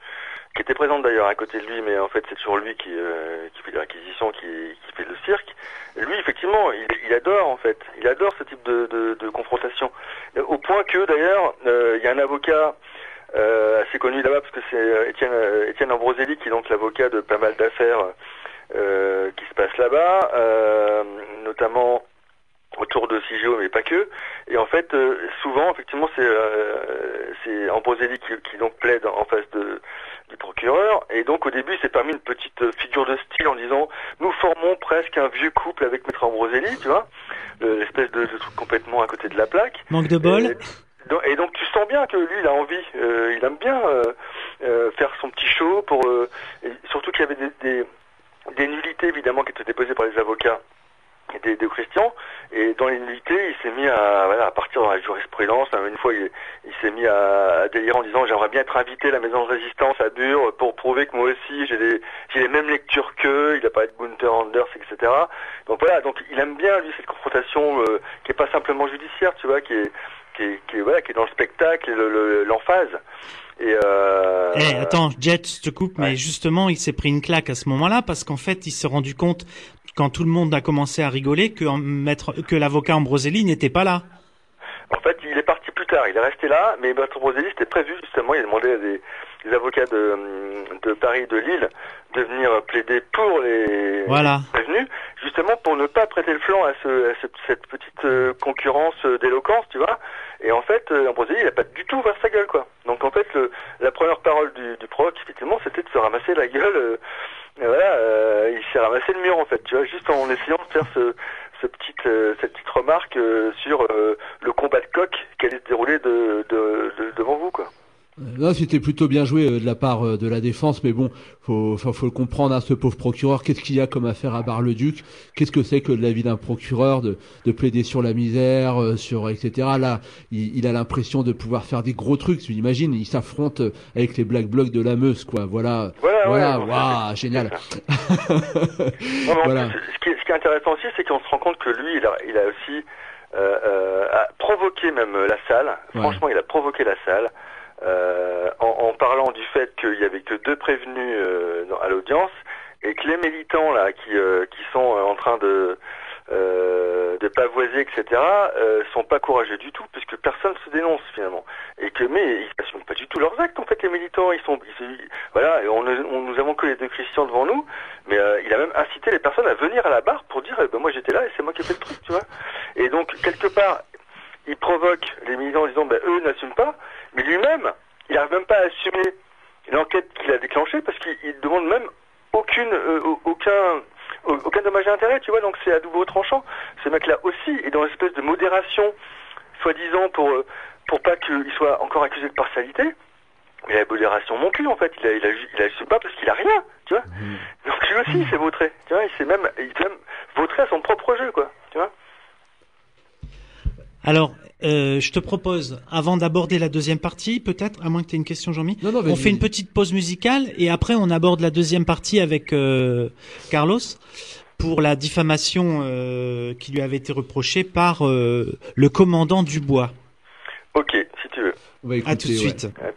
qui était présente d'ailleurs à côté de lui mais en fait c'est toujours lui qui, euh, qui fait des réquisitions qui, qui fait le cirque. Lui effectivement il, il, adore en fait. Il adore ce type de, de, de confrontation. Au point que d'ailleurs euh, il y a un avocat euh, assez connu là-bas parce que c'est Étienne, Étienne Ambroselli qui est donc l'avocat de pas mal d'affaires qui se passent là-bas notamment autour de CIGO, mais pas que. Et en fait, euh, souvent, effectivement, c'est euh, c'est Ambroselli qui, qui, donc plaide en face de, du procureur. Et donc, au début, c'est parmi une petite figure de style en disant nous formons presque un vieux couple avec Maître Ambroselli, tu vois, l'espèce de, de, truc complètement à côté de la plaque. Manque de bol. Et, donc, tu sens bien que lui, il a envie, euh, il aime bien euh, faire son petit show pour, surtout qu'il y avait des, des, des nullités évidemment qui étaient déposées par les avocats des, des Christian et dans les il s'est mis à, voilà, à partir dans la jurisprudence. Une fois, il, il s'est mis à, à, délirer en disant j'aimerais bien être invité à la maison de résistance à Bure pour prouver que moi aussi j'ai les, j'ai les mêmes lectures qu'eux. Il a parlé de Gunther Anders, etc. Donc voilà, donc il aime bien lui cette confrontation euh, qui est pas simplement judiciaire, tu vois, qui est qui est, qui est, voilà, qui est dans le spectacle et l'emphase. Et euh... Eh, attends, Jet, je te coupe, mais justement, il s'est pris une claque à ce moment-là parce qu'en fait, il s'est rendu compte quand tout le monde a commencé à rigoler que, maître, que l'avocat Ambroselli n'était pas là. En fait, il est parti plus tard. Il est resté là, mais maître Ambroselli, c'était prévu justement. Il a demandé à des, avocats de, de, Paris et de Lille de venir plaider pour les voilà. prévenus, justement pour ne pas prêter le flanc à, ce, cette petite euh, concurrence d'éloquence, tu vois. Et en fait, euh, Ambroselli, il n'a pas du tout ouvert sa gueule, quoi. Donc en fait, le, la première parole du, du proc, effectivement, c'était de se ramasser la gueule. Euh, voilà, euh, il s'est ramassé le mur en fait, tu vois, juste en essayant de faire ce, ce petite, euh, cette petite remarque euh, sur le combat de coq qui allait se dérouler de, de, de, devant vous, quoi. Là, c'était plutôt bien joué euh, de la part euh, de la défense, mais bon, faut, faut, faut le comprendre, hein, ce pauvre procureur. Qu'est-ce qu'il y a comme affaire à Bar-le-Duc? Qu'est-ce que c'est que de la vie d'un procureur de, de plaider sur la misère, euh, sur etc. Là, il, il a l'impression de pouvoir faire des gros trucs. Tu imagines? Il s'affronte avec les black blocs de la Meuse, quoi. Voilà, voilà, voilà génial. voilà. Ce, qui est, ce qui est intéressant aussi, c'est qu'on se rend compte que lui, il a, il a aussi euh, a provoqué même la salle. Franchement, il a provoqué la salle. Euh, en, en, parlant du fait qu'il y avait que deux prévenus euh, à l'audience et que les militants là qui, euh, qui sont en train de de pavoiser etc euh, sont pas courageux du tout puisque personne se dénonce finalement. Et que mais ils n'assument pas du tout leurs actes en fait les militants. Ils sont voilà et on, on, nous avons que les deux Christians devant nous mais il a même incité les personnes à venir à la barre pour dire eh ben moi j'étais là et c'est moi qui ai fait le truc tu vois. Et donc quelque part il provoque les militants en disant ben eux n'assument pas mais lui-même, il n'arrive même pas à assumer l'enquête qu'il a déclenchée parce qu'il demande même aucune, euh, aucun, aucun dommage à intérêt, tu vois, donc c'est à double tranchant. Ce mec-là aussi est dans une espèce de modération, soi-disant pour, euh, pour pas qu'il soit encore accusé de partialité. Mais la modération non plus, en fait, il a, il a, il a, pas parce qu'il a rien, tu vois. Mmh. Donc lui aussi, il s'est vautré, tu vois, il s'est même, il s'est même vautré à son propre jeu, quoi, tu vois. Alors, euh, je te propose, avant d'aborder la deuxième partie, peut-être, à moins que tu aies une question, Jean-Mi, on fait une petite pause musicale et après on aborde la deuxième partie avec euh, Carlos pour la diffamation euh, qui lui avait été reprochée par le commandant Dubois. Ok, si tu veux. On va écouter, à tout de suite. À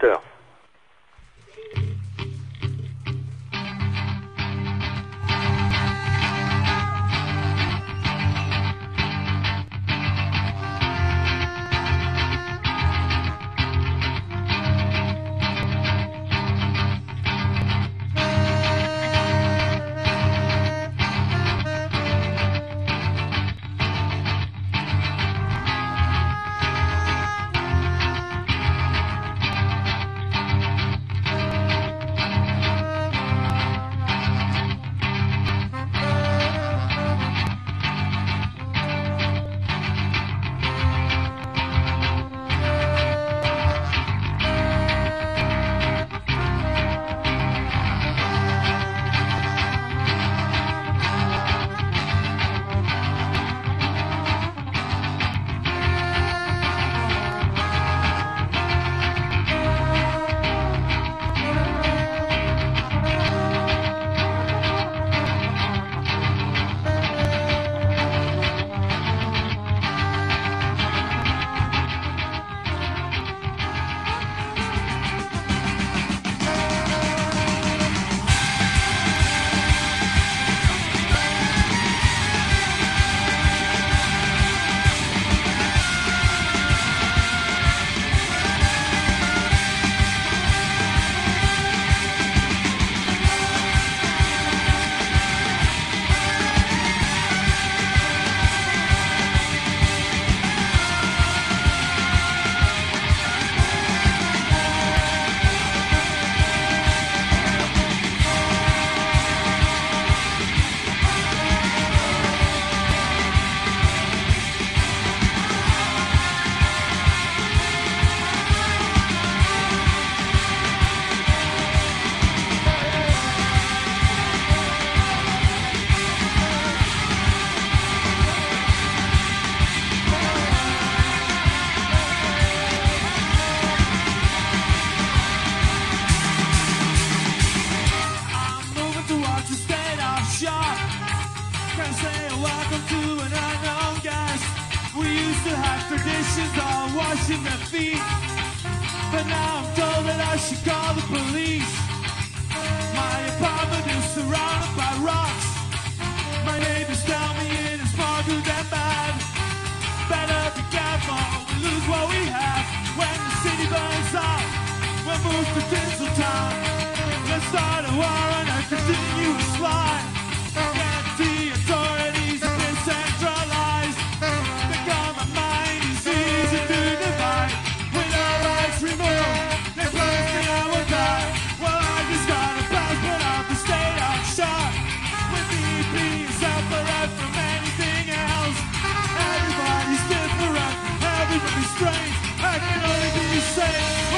strange. I can only be safe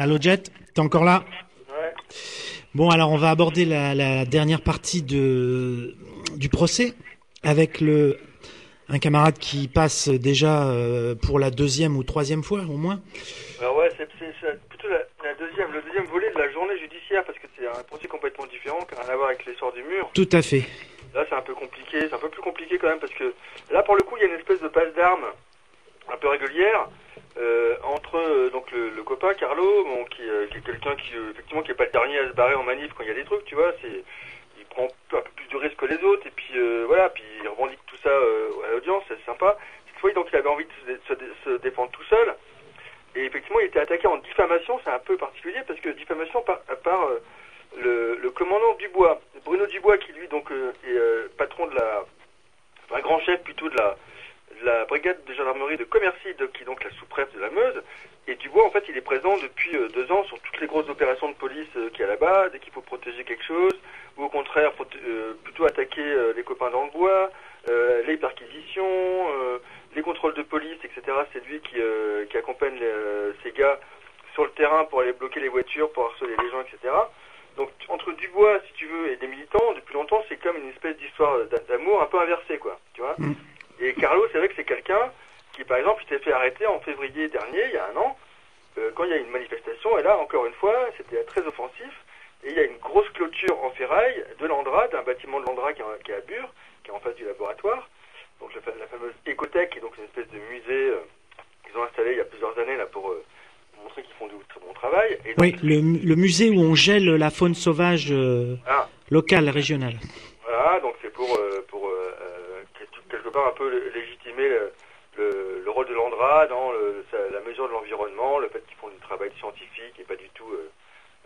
Allô Jet, t'es encore là Ouais. Bon, alors on va aborder la, la dernière partie de, du procès avec le un camarade qui passe déjà euh, pour la deuxième ou troisième fois au moins. Alors ouais, c'est plutôt la, la deuxième, le deuxième volet de la journée judiciaire parce que c'est un procès complètement différent qui n'a rien à voir avec l'essor du mur. Tout à fait. Là, c'est un peu compliqué, c'est un peu plus compliqué quand même parce que là, pour le coup, il y a une espèce de passe d'armes un peu régulière euh, entre euh, donc le, le copain Carlo, bon, qui, euh, qui est quelqu'un qui euh, effectivement qui est pas le dernier à se barrer en manif quand il y a des trucs, tu vois, c'est il prend un peu plus de risques que les autres et puis euh, voilà, puis il revendique tout ça euh, à l'audience, c'est sympa. Cette fois, donc, il avait envie de se, dé- se dé- se défendre tout seul. Et effectivement, il était attaqué en diffamation, c'est un peu particulier parce que diffamation par, par le, le commandant Dubois, Bruno Dubois, qui lui donc est patron de la, un grand chef plutôt de la, la brigade de gendarmerie de Commercy, qui est donc la sous-préfète de la Meuse. Et Dubois, en fait, il est présent depuis euh, deux ans sur toutes les grosses opérations de police euh, qu'il y a là-bas, dès qu'il faut protéger quelque chose, ou au contraire, euh, plutôt attaquer les copains dans le bois, les perquisitions, les contrôles de police, etc. C'est lui qui, accompagne ces gars sur le terrain pour aller bloquer les voitures, pour harceler les gens, etc. Donc entre Dubois, si tu veux, et des militants, depuis longtemps, c'est comme une espèce d'histoire d'a- d'amour un peu inversée, quoi. Tu vois Mm. Et Carlo, c'est vrai que c'est quelqu'un qui, par exemple, s'est fait arrêter en février dernier, il y a un an, euh, quand il y a une manifestation, et là, encore une fois, c'était très offensif, et il y a une grosse clôture en ferraille de l'Andra, d'un bâtiment de l'Andra qui, est- qui est à Bure, qui est en face du laboratoire, donc la, fa- la fameuse écothèque, qui est donc une espèce de musée euh, qu'ils ont installé il y a plusieurs années là pour euh, montrer qu'ils font du très bon travail. Et donc, Oui, le, mu- le musée où on gèle la faune sauvage euh, Ah. locale, régionale. Voilà, donc c'est pour, pour quelque- part un peu lé- légitimer le, le, le rôle de l'ANDRA dans le- la mesure de l'environnement, le fait qu'ils font du travail scientifique et pas du tout, euh,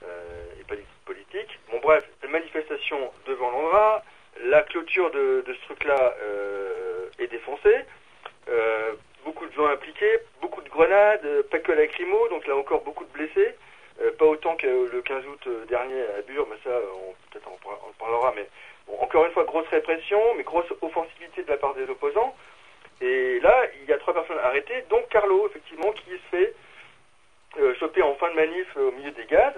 euh, et pas du tout politique. Bon bref, la manifestation devant l'ANDRA, la clôture de, ce truc-là euh, est défoncée, beaucoup de gens impliqués, beaucoup de grenades, pas que lacrymo, donc là encore beaucoup de blessés. Pas autant que le 15 août dernier à Bure, mais ça, on, peut-être on, on en parlera, mais encore une fois, grosse répression, mais grosse offensivité de la part des opposants. Et là, il y a trois personnes arrêtées, dont Carlo, effectivement, qui se fait de manif euh, au milieu des gaz.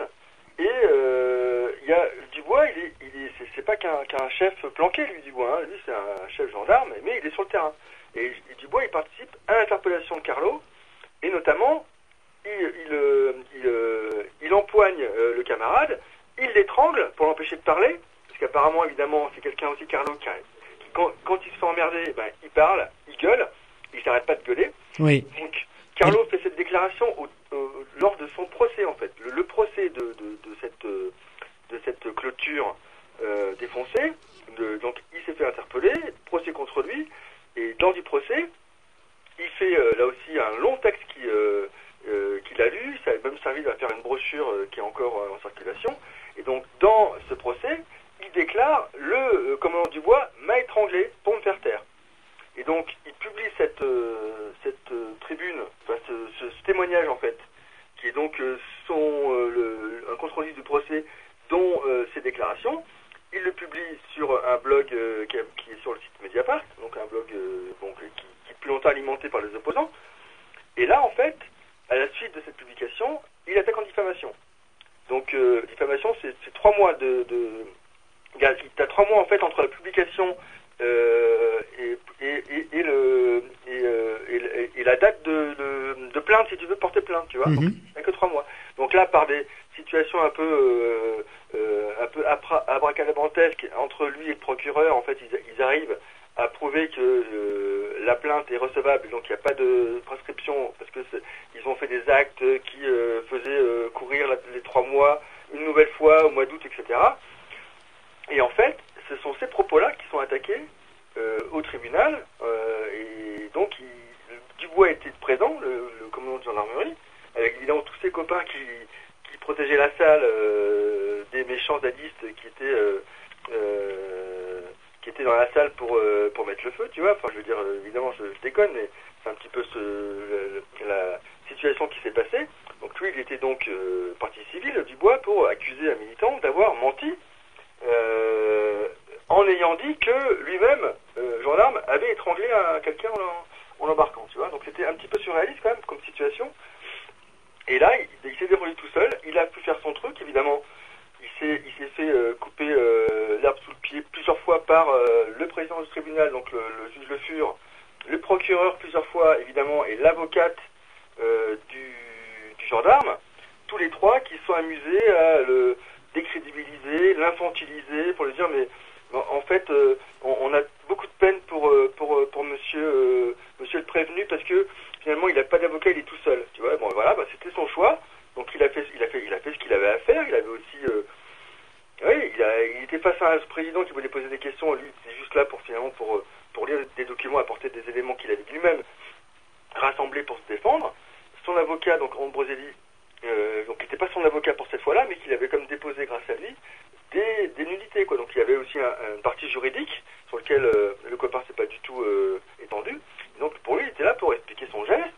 Et euh, il y a Dubois, il est, c'est, pas qu'un, chef planqué, lui Dubois. Hein. Lui, c'est un chef gendarme, mais il est sur le terrain. Et, et Dubois, il participe à l'interpellation de Carlo, et notamment, il, il, euh, il, euh, empoigne euh, le camarade, il l'étrangle pour l'empêcher de parler, qu'apparemment, évidemment, c'est quelqu'un aussi, Carlo, qui, qui, quand, quand il se fait emmerder, ben, il parle, il gueule, il s'arrête pas de gueuler. Oui. Donc, Carlo fait cette déclaration au- au- lors de son procès, en fait. Le, le procès de, de, de cette, euh, de cette clôture euh, défoncée. De- donc, il s'est fait interpeller, procès contre lui. Et lors du procès, il fait euh, là aussi un long texte qui, euh, euh, qu'il a lu. Ça a même servi à faire une brochure qui est encore en circulation. Et donc, dans ce procès, il déclare le euh, commandant Dubois m'a étranglé pour me faire taire. Et donc, il publie cette, euh, cette euh, tribune, ce, témoignage en fait, qui est donc euh, son, un compte rendu du procès, dont ses déclarations. Il le publie sur un blog qui, est sur le site Mediapart, donc un blog qui, est depuis longtemps alimenté par les opposants. Et là, en fait, à la suite de cette publication, il attaque en diffamation. Donc, diffamation, c'est trois mois de il y a, il y a trois mois en fait entre la publication euh, et, et, et, et le, et, et le- et la date de, de, de plainte si tu veux porter plainte, tu vois. Donc, Mhm. il n'y a que trois mois. Donc là, par des situations un peu, euh, euh, un peu abra- abracadabrantesques entre lui et le procureur, en fait, ils, ils arrivent à prouver que euh, la plainte est recevable, donc il n'y a pas de prescription, parce que ils ont fait des actes qui euh, faisaient courir la- les trois mois une nouvelle fois au mois d'août, etc. Et en fait, ce sont ces propos-là qui sont attaqués euh, au tribunal, euh, et donc Dubois était présent, le, commandant de gendarmerie, avec évidemment tous ses copains qui, qui protégeaient la salle euh, des méchants zadistes qui étaient qui dans la salle pour pour mettre le feu, tu vois. Enfin, je veux dire, évidemment, je, déconne, mais c'est un petit peu la situation qui s'est passée. Donc lui, il était donc partie civile Dubois pour accuser un militant d'avoir menti euh, en ayant dit que lui-même, euh, gendarme, avait étranglé un- quelqu'un en, l'embarquant, tu vois. Donc c'était un petit peu surréaliste quand même comme situation. Et là, il, s'est déroulé tout seul, il a pu faire son truc, évidemment. Il s'est, fait euh, couper l'herbe sous le pied plusieurs fois par le président du tribunal, donc le, juge Le Fur, le procureur plusieurs fois, évidemment, et l'avocate du, du gendarme, tous les trois qui sont amusés à le décrédibiliser, l'infantiliser, pour lui dire mais en fait euh, on, a beaucoup de peine pour euh, pour euh, pour monsieur monsieur le prévenu parce que finalement il n'a pas d'avocat, il est tout seul, tu vois. Bon voilà, bah, c'était son choix. Donc il a fait il a fait il a fait ce qu'il avait à faire, il avait aussi oui, il, était face à un président qui voulait poser des questions, lui était juste là pour finalement pour pour lire des documents, apporter des éléments qu'il avait lui-même rassemblés pour se défendre. Son avocat, donc Ambroselli, euh, donc qui n'était pas son avocat pour cette fois-là, mais qu'il avait comme déposé grâce à lui des, des nullités. Quoi. Donc il y avait aussi un, une partie juridique sur laquelle euh, le copain s'est pas du tout euh, étendu. Donc pour lui, il était là pour expliquer son geste,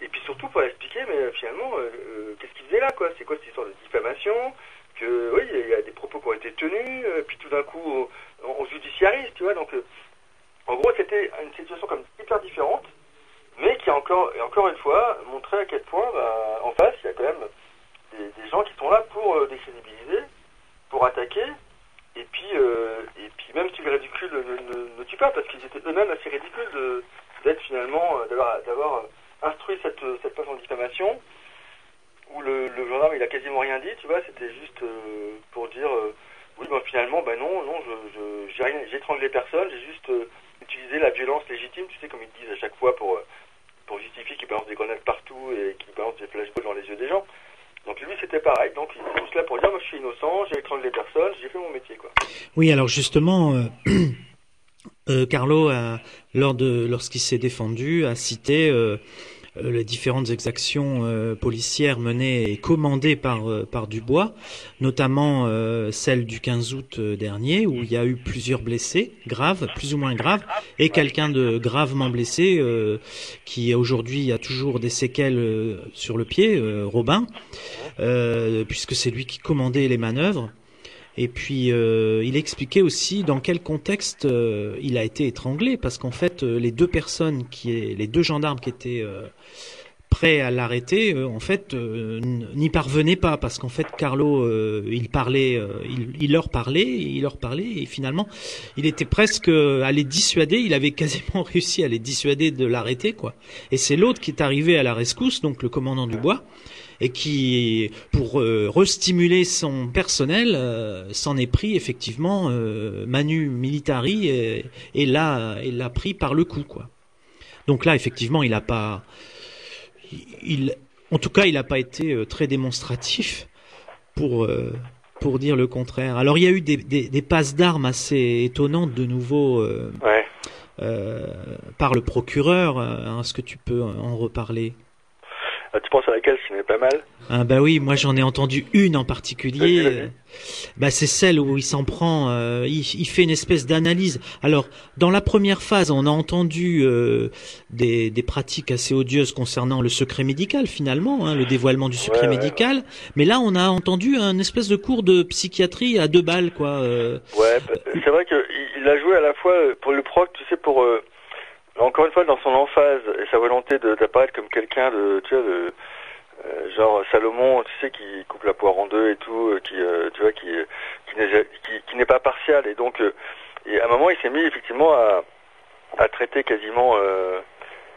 et puis surtout pour expliquer, mais euh, finalement, qu'est-ce qu'il faisait là quoi? C'est quoi cette histoire de diffamation? Que oui, il y a des propos qui ont été tenus, puis tout d'un coup, on, on judiciarise, tu vois? Donc en gros, c'était une situation comme hyper différente mais qui encore et encore une fois montrait à quel point bah, en face il y a quand même des, gens qui sont là pour euh, décrédibiliser, pour attaquer, et puis euh, et puis même si le ridicule ne, ne, tue pas, parce qu'ils étaient eux-mêmes assez ridicules de d'être finalement euh, d'avoir d'avoir euh, instruit cette cette page en diffamation où le, le gendarme il a quasiment rien dit, tu vois, c'était juste euh, pour dire euh, oui ben finalement ben non non je j'ai rien j'ai étranglé personne, j'ai juste euh, utilisé la violence légitime, tu sais comme ils disent à chaque fois pour euh, pour justifier qu'ils balancent des grenades partout et qu'ils balancent des flashballs dans les yeux des gens. Donc lui c'était pareil, donc il est juste là pour dire moi je suis innocent, j'ai étranglé personne, j'ai fait mon métier quoi. Oui, alors justement, euh, euh, Carlo, lors de, lorsqu'il s'est défendu, a cité euh, les différentes exactions euh, policières menées et commandées par, euh, par Dubois, notamment euh, celle du 15 août euh, dernier, où il y a eu plusieurs blessés, graves, plus ou moins graves, et quelqu'un de gravement blessé, euh, qui aujourd'hui a toujours des séquelles euh, sur le pied, euh, Robin, euh, puisque c'est lui qui commandait les manœuvres. Et puis, euh, il expliquait aussi dans quel contexte euh, il a été étranglé, parce qu'en fait, euh, les deux personnes, qui les deux gendarmes qui étaient prêts à l'arrêter, en fait, n'y parvenaient pas parce qu'en fait, Carlo, il parlait, il, leur parlait, il leur parlait, et finalement, il était presque à les dissuader. Il avait quasiment réussi à les dissuader de l'arrêter, quoi. Et c'est l'autre qui est arrivé à la rescousse, donc le commandant du bois, et qui, pour euh, restimuler son personnel, euh, s'en est pris effectivement euh, Manu Militari et, et l'a et l'a pris par le cou, quoi. Donc là, effectivement, il a pas, il, en tout cas, il n'a pas été très démonstratif pour pour dire le contraire. Alors, il y a eu des, des, des passes d'armes assez étonnantes de nouveau Ouais. par le procureur. hein, Est-ce que tu peux en reparler? Tu penses à laquelle qui n'est pas mal ah bah oui, moi j'en ai entendu une en particulier. Euh, Bah c'est celle où il s'en prend, euh, il, il fait une espèce d'analyse. Alors dans la première phase, on a entendu euh, des, des pratiques assez odieuses concernant le secret médical finalement, hein, le dévoilement du secret Ouais, ouais, médical. Mais là, on a entendu un espèce de cours de psychiatrie à deux balles quoi. euh. Ouais, bah, c'est vrai qu'il il a joué à la fois euh, pour le proc, tu sais, pour euh, encore une fois dans son emphase et sa volonté de- d'apparaître comme quelqu'un de, tu vois, de euh, genre Salomon, tu sais, qui coupe la poire en deux et tout, euh, qui, euh, tu vois, qui euh, qui n'est qui, qui n'est pas partial et donc euh, et à un moment il s'est mis effectivement à à traiter quasiment euh,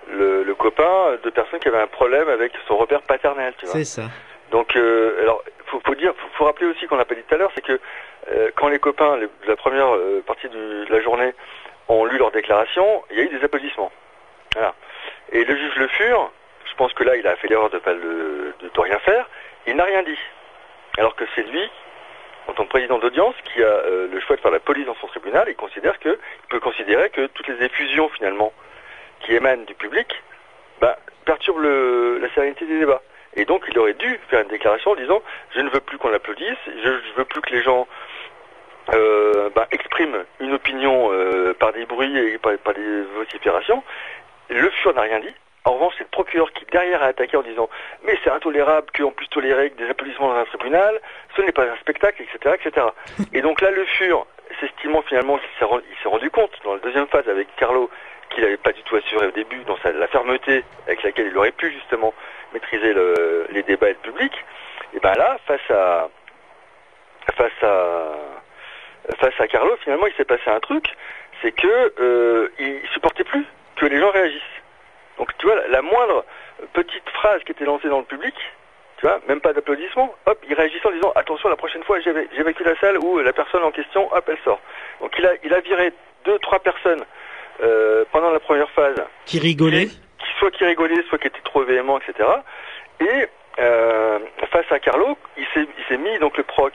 le, le copain de personnes qui avaient un problème avec son repère paternel, tu vois. C'est ça. Donc, euh, alors, faut, faut dire, faut, faut rappeler aussi qu'on n'a pas dit tout à l'heure, c'est que euh, quand les copains, les- la première partie du- de la journée, ont lu leur déclaration, il y a eu des applaudissements. Voilà. Et le juge Le Fur, je pense que là, il a fait l'erreur de le, de, de rien faire. Il n'a rien dit. Alors que c'est lui, en tant que président d'audience, qui a euh, le choix de faire la police dans son tribunal, il considère que, il peut considérer que toutes les effusions finalement qui émanent du public, bah, perturbent le, la sérénité des débats. Et donc, il aurait dû faire une déclaration en disant je ne veux plus qu'on applaudisse, je ne veux plus que les gens euh, bah, expriment une opinion euh, par des bruits et par, par des vociférations. Le FUR n'a rien dit. En revanche, c'est le procureur qui derrière a attaqué en disant mais c'est intolérable qu'on puisse tolérer des applaudissements dans un tribunal, ce n'est pas un spectacle, etc., etc. Et donc là, le FUR, s'estimant finalement qu'il s'est rendu, compte dans la deuxième phase avec Carlo qu'il n'avait pas du tout assuré au début dans sa, la fermeté avec laquelle il aurait pu justement maîtriser le- les débats et le public, et ben là, face à face à face à Carlo, finalement, il s'est passé un truc, c'est que euh, il supportait plus que les gens réagissent. Donc, tu vois, la, moindre petite phrase qui était lancée dans le public, tu vois, même pas d'applaudissements, hop, il réagissait en disant attention, la prochaine fois, j'éva- j'évacue la salle où la personne en question, hop, elle sort. Donc, il a il a viré deux, trois personnes euh, pendant la première phase Qui rigolait qui soit qui rigolait, soit qui était trop véhément, etc. Et euh, face à Carlo, il s'est il s'est mis donc le proc.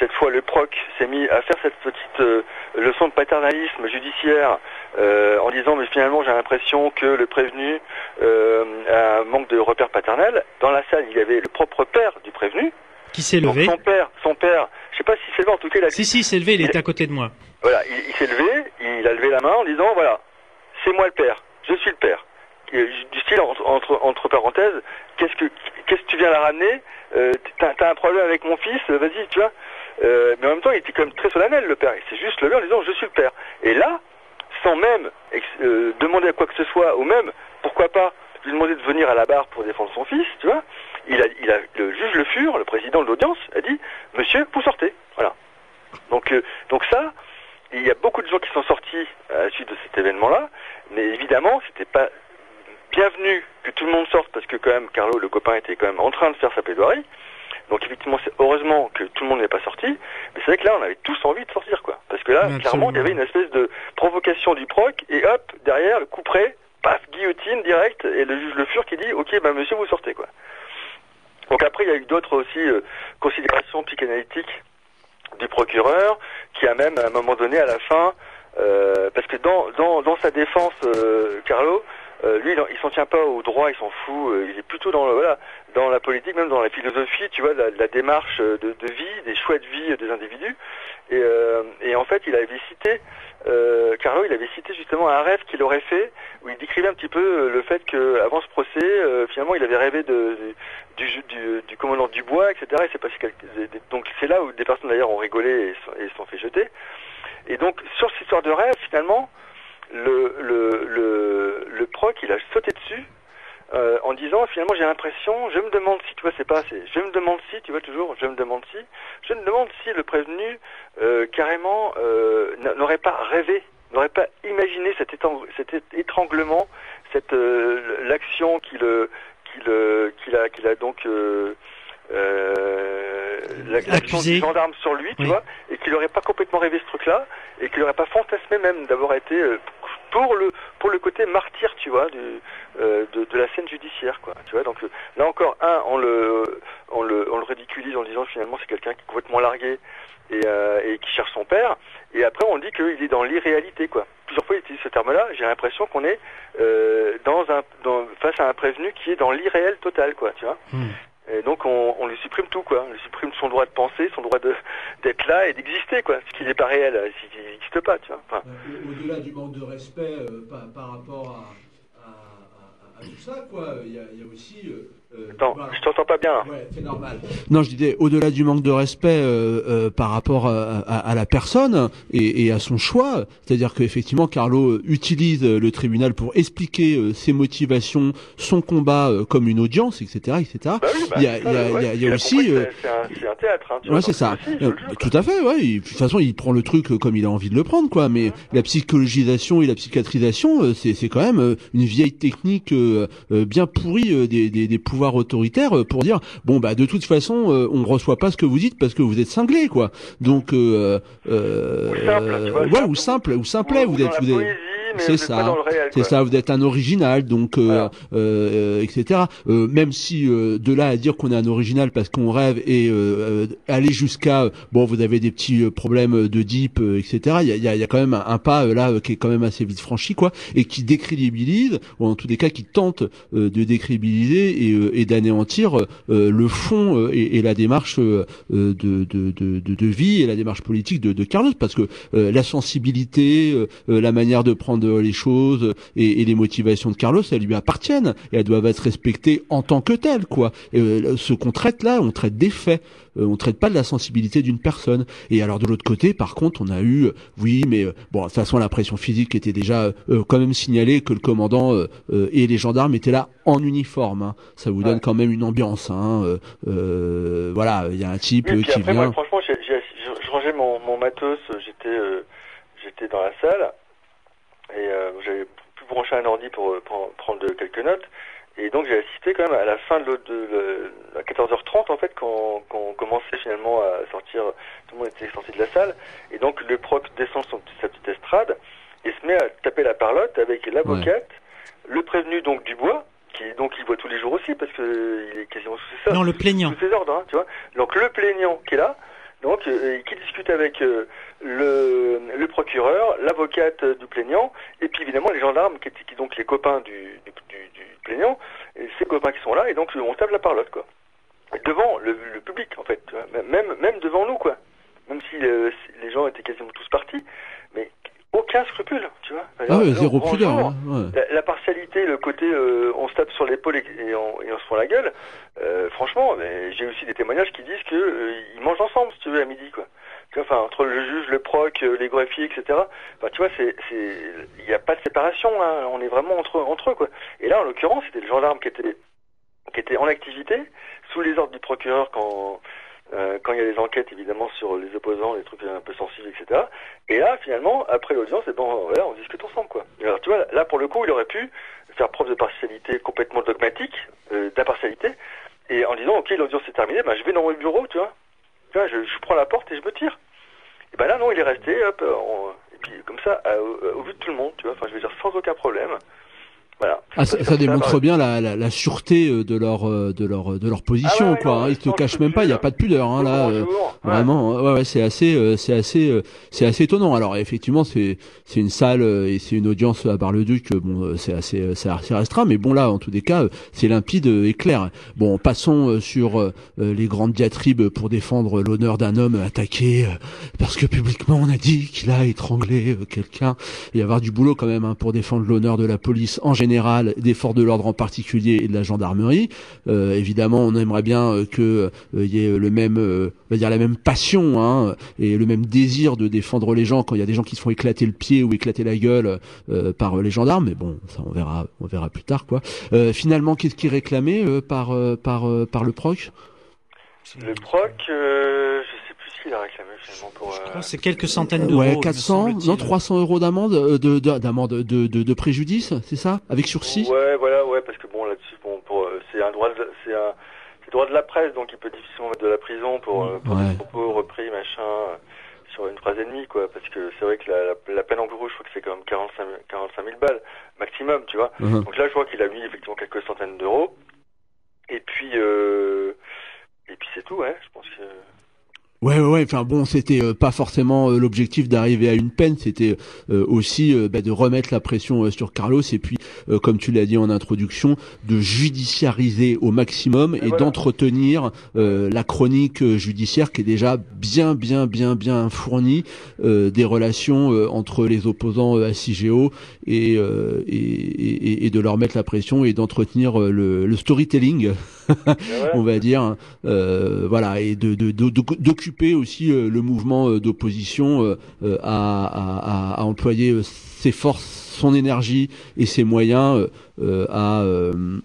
Cette fois, le proc s'est mis à faire cette petite euh, leçon de paternalisme judiciaire euh, en disant mais finalement j'ai l'impression que le prévenu euh, a un manque de repère paternel. Dans la salle, il y avait le propre père du prévenu. Qui s'est levé son père, son père, je sais pas si c'est levé, en tout cas il a Si si, il s'est levé, il était à côté de moi. voilà, il, il s'est levé, il a levé la main en disant voilà, c'est moi le père, je suis le père. Du style entre, entre, entre parenthèses, qu'est-ce que qu'est-ce que tu viens la ramener? Euh, T'as un problème avec mon fils, vas-y, tu vois. Euh, mais en même temps, il était quand même très solennel le père. Il s'est juste levé en disant je suis le père. Et là, sans même euh, demander à quoi que ce soit, ou même pourquoi pas lui demander de venir à la barre pour défendre son fils, tu vois. Il a, il a, le juge Le Fur, le président de l'audience, a dit Monsieur, vous sortez. Voilà. Donc, euh, donc ça, il y a beaucoup de gens qui sont sortis à la suite de cet événement-là, mais évidemment, c'était pas bienvenu que tout le monde sorte parce que quand même Carlo, le copain, était quand même en train de faire sa plaidoirie. Donc effectivement, c'est heureusement que tout le monde n'est pas sorti, mais c'est vrai que là, on avait tous envie de sortir, quoi. Parce Absolument. clairement, il espèce de provocation du proc, et hop, derrière, le coup près, paf, guillotine direct, et le juge Le Fur qui dit, ok, bah monsieur, vous sortez, quoi. Donc après, il y a eu d'autres aussi euh, considérations psychanalytiques du procureur, qui a même à un moment donné, à la fin, euh, parce que dans, dans, dans sa défense, euh, Carlo, euh, lui, il en- il s'en tient pas au droit, il s'en fout, euh, il est plutôt dans, le, voilà, dans la politique, même dans la philosophie, tu vois, la, la démarche euh, de, de vie, des choix de vie euh, des individus. Et, euh, et en fait, il avait cité, euh, Carlo, il avait cité justement un rêve qu'il aurait fait, où il décrivait un petit peu euh, le fait que avant ce procès, euh, finalement, il avait rêvé de, du, du, du commandant Dubois, etc. Et c'est passé quelque... Donc c'est là où des personnes d'ailleurs ont rigolé et se- et se sont fait jeter. Et donc sur cette histoire de rêve, finalement, le, le, le, le proc, il a sauté dessus euh, en disant finalement j'ai l'impression, je me demande si, tu vois, c'est pas assez. Je me demande si, tu vois toujours, je me demande si, je me demande si le prévenu euh, carrément euh, n'a- n'aurait pas rêvé, n'aurait pas imaginé cet, étang- cet é- étranglement, cette euh, l'action qu'il euh, qu'il euh, qu'il a qu'il a donc euh, euh, la- gendarme sur lui, tu Oui. vois, et qu'il n'aurait pas complètement rêvé ce truc-là, et qu'il n'aurait pas fantasmé même d'avoir été euh, pour le pour le côté martyr, tu vois, du, euh, de, de la scène judiciaire, quoi. Tu vois, donc euh, là encore, un, on le on le on le ridiculise en disant finalement c'est quelqu'un qui est complètement largué et, euh, et qui cherche son père, et après on dit qu'il est dans l'irréalité, quoi. Plusieurs fois il utilise ce terme-là. J'ai l'impression qu'on est euh, dans un dans, face à un prévenu qui est dans l'irréel total, quoi. Tu vois. Hmm. Et donc on, on lui supprime tout quoi, on lui supprime son droit de penser, son droit d'être là et d'exister quoi, ce qui n'est pas réel, ce qui n'existe pas, tu vois. Enfin, Euh, Au-delà du manque de respect euh, par, rapport à, tout ça, quoi, il y, a aussi. euh, attends, voilà. je t'entends pas bien. Ouais, c'est normal. Non, je disais, au-delà du manque de respect euh, euh, par rapport à, à- à la personne et, et à son choix, c'est-à-dire qu'effectivement, Carlo euh, utilise euh, le tribunal pour expliquer euh, ses motivations, son combat euh, comme une audience, etc., etc. Bah oui, bah, Il y a- ça, il y a- ouais. il y a- aussi, euh, c'est- un, théâtre, hein, Ouais, c'est ça. Euh, jure, tout à fait, ouais. Il- De toute façon, il prend le truc euh, comme il a envie de le prendre, quoi. Mais la psychologisation et la psychiatrisation, euh, c'est c'est quand même euh, une vieille technique euh, euh, bien pourrie euh, des, des, des pouvoirs autoritaires euh, pour dire bon bah de toute façon euh, on reçoit pas ce que vous dites parce que vous êtes cinglé, quoi. Donc euh, euh, Ou simple, tu vois, ouais, simple. ou simple, ou simplet, ou vous êtes, vous êtes. poésie, mais c'est ça. pas dans le réel, C'est ça, vous êtes un original, donc euh, Voilà. euh, etc. Euh, même si euh, de là à dire qu'on est un original parce qu'on rêve et aller jusqu'à bon, vous avez des petits problèmes de deep, euh, etc. Il y a, y a- y a quand même un, un pas là qui est quand même assez vite franchi, quoi, et qui décrédibilise ou en tous les cas qui tente euh, de décrédibiliser et, euh, et d'anéantir euh, le fond euh, et, et la démarche de, de, de, de, vie et la démarche politique de, de Carlos, parce que euh, la sensibilité, la manière de prendre les choses et, et les motivations de Carlos, elles lui appartiennent et elles doivent être respectées en tant que telles, quoi. Et, euh, ce qu'on traite là, on traite des faits. Euh, on traite pas de la sensibilité d'une personne. Et alors de l'autre côté, par contre, on a eu, euh, oui, mais euh, bon, de toute façon, la pression physique était déjà euh, quand même signalée que le commandant euh, euh, et les gendarmes étaient là en uniforme. hein. Ça vous donne Ouais. quand même une ambiance. Hein. Euh, euh, voilà, il y a un type Oui, qui après, vient. moi, franchement, j'ai- j'ai- je, je rangeais mon, mon matos, j'étais euh, j'étais dans la salle, et euh, j'avais pu brancher un ordi pour, euh, pour prendre de- quelques notes, et donc j'ai assisté quand même à la fin de, l'autre- de, le- à 14h30, en fait, quand, quand on commençait finalement à sortir, tout le monde était sorti de la salle, et donc le proc descend son, sa petite estrade, et se met à taper la parlotte avec l'avocate, le prévenu donc du bois, qui donc il voit tous les jours aussi, parce que il est quasiment sous ses Non, le plaignant. sous ses ordres, hein, tu vois. Donc le plaignant qui est là, donc euh, qui discute avec euh, le, le procureur, l'avocate euh, du plaignant, et puis évidemment les gendarmes qui étaient qui, donc les copains du, du, du- plaignant, et ces copains qui sont là, et donc euh, on tape la parlotte quoi. Devant le, le public en fait, tu vois. même même devant nous quoi. Même si euh, si les gens étaient quasiment tous partis, mais aucun scrupule, tu vois. Ah ouais, zéro pudeur. hein, ouais. la, la partialité, le côté euh, on se tape sur l'épaule et, et on, et on se prend la gueule, euh, franchement, j'ai aussi des témoignages qui disent que euh, ils mangent ensemble, si tu veux, à midi, quoi. Enfin, entre le juge, le proc, euh, les greffiers, etc. Enfin, tu vois, c'est, il n'y a pas de séparation, hein. On est vraiment entre, entre eux, quoi. Et là, en l'occurrence, c'était le gendarme qui était, qui était en activité, sous les ordres du procureur quand, euh, quand il y a des enquêtes, évidemment, sur les opposants, les trucs un peu sensibles, etc. Et là, finalement, après l'audience, eh ben, voilà, on discute ensemble, quoi. Et alors, tu vois, là, pour le coup, il aurait pu faire preuve de partialité complètement dogmatique, euh, d'impartialité, et en disant, ok, l'audience est terminée, ben, je vais dans mon bureau, tu vois. Tu vois, je, je prends la porte et je me tire. Et ben là, non, il est resté, hop, et puis comme ça, au, au vu de tout le monde, tu vois, enfin, je veux dire, sans aucun problème. Voilà. Ah, ça, ça démontre bah, bien la, la, la sûreté euh, de leur euh, de leur de leur position Ah ouais, quoi. hein. Ils te cachent même pas, il y a pas de pudeur hein, là. euh. Vraiment, ouais, ouais, c'est assez, euh, c'est assez, euh, c'est assez étonnant. Alors effectivement, c'est c'est une salle euh, et c'est une audience à Bar-le-Duc. euh, Bon, euh, c'est assez, euh, c'est assez restreint, mais bon là, en tous les cas, euh, c'est limpide euh, et clair. Bon, passons euh, sur euh, euh, les grandes diatribes pour défendre l'honneur d'un homme attaqué euh, parce que publiquement on a dit qu'il a étranglé euh, quelqu'un. Il va y avoir du boulot quand même hein, pour défendre l'honneur de la police en général. Général, des forces de l'ordre en particulier et de la gendarmerie. Euh, évidemment, on aimerait bien euh, que euh, y ait le même, on va dire la même passion hein, et le même désir de défendre les gens quand il y a des gens qui se font éclater le pied ou éclater la gueule par les gendarmes. Mais bon, ça on verra, on verra plus tard quoi. Finalement, qu'est-ce qui est réclamé par par par le proc? Le proc, qu'il a réclamé finalement pour. Je euh, crois que c'est quelques centaines d'euros. Ouais, me 400, semble-t-il. non 300 euros d'amende, euh, de de- d'amende de, de, de préjudice, c'est ça, avec sursis? Ouais, voilà, ouais, parce que bon là-dessus, bon, pour, euh, c'est un droit, de, c'est un, droit de la presse, donc il peut difficilement mettre de la prison pour, euh, pour Ouais. des propos repris, machin, euh, sur une phrase et demie, quoi, parce que c'est vrai que la, la, la peine en rouge, je crois que c'est quand même 45 000, 45 000 balles maximum, tu vois. Mhm. Donc là, je vois qu'il a mis effectivement quelques centaines d'euros. Et puis, euh, et puis c'est tout, ouais. Je pense que. Ouais, ouais, ouais. Enfin bon, c'était euh, pas forcément euh, l'objectif d'arriver à une peine. C'était euh, aussi euh, bah, de remettre la pression euh, sur Carlos et puis, euh, comme tu l'as dit en introduction, de judiciariser au maximum et, voilà. d'entretenir euh, la chronique judiciaire qui est déjà bien, bien, bien, bien fournie euh, des relations euh, entre les opposants euh, à CIGEO et, euh, et, et, et de leur mettre la pression et d'entretenir euh, le, le storytelling on va dire, euh, voilà, et de de- de- aussi euh, le mouvement euh, d'opposition euh, à, à, à- employer ses forces, son énergie et ses moyens à,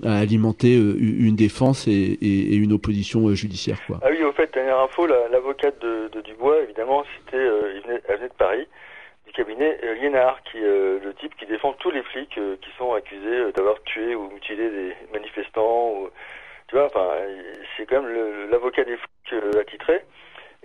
alimenter une défense et, une opposition judiciaire. Ah oui, au fait, dernière info, la- l'avocate de, Dubois, évidemment, c'était, elle venait de Paris, du cabinet euh, qui euh, le type qui défend tous les flics qui sont accusés d'avoir tué ou mutilé des manifestants. Tu vois, enfin, c'est quand même l'avocat des flics attitré.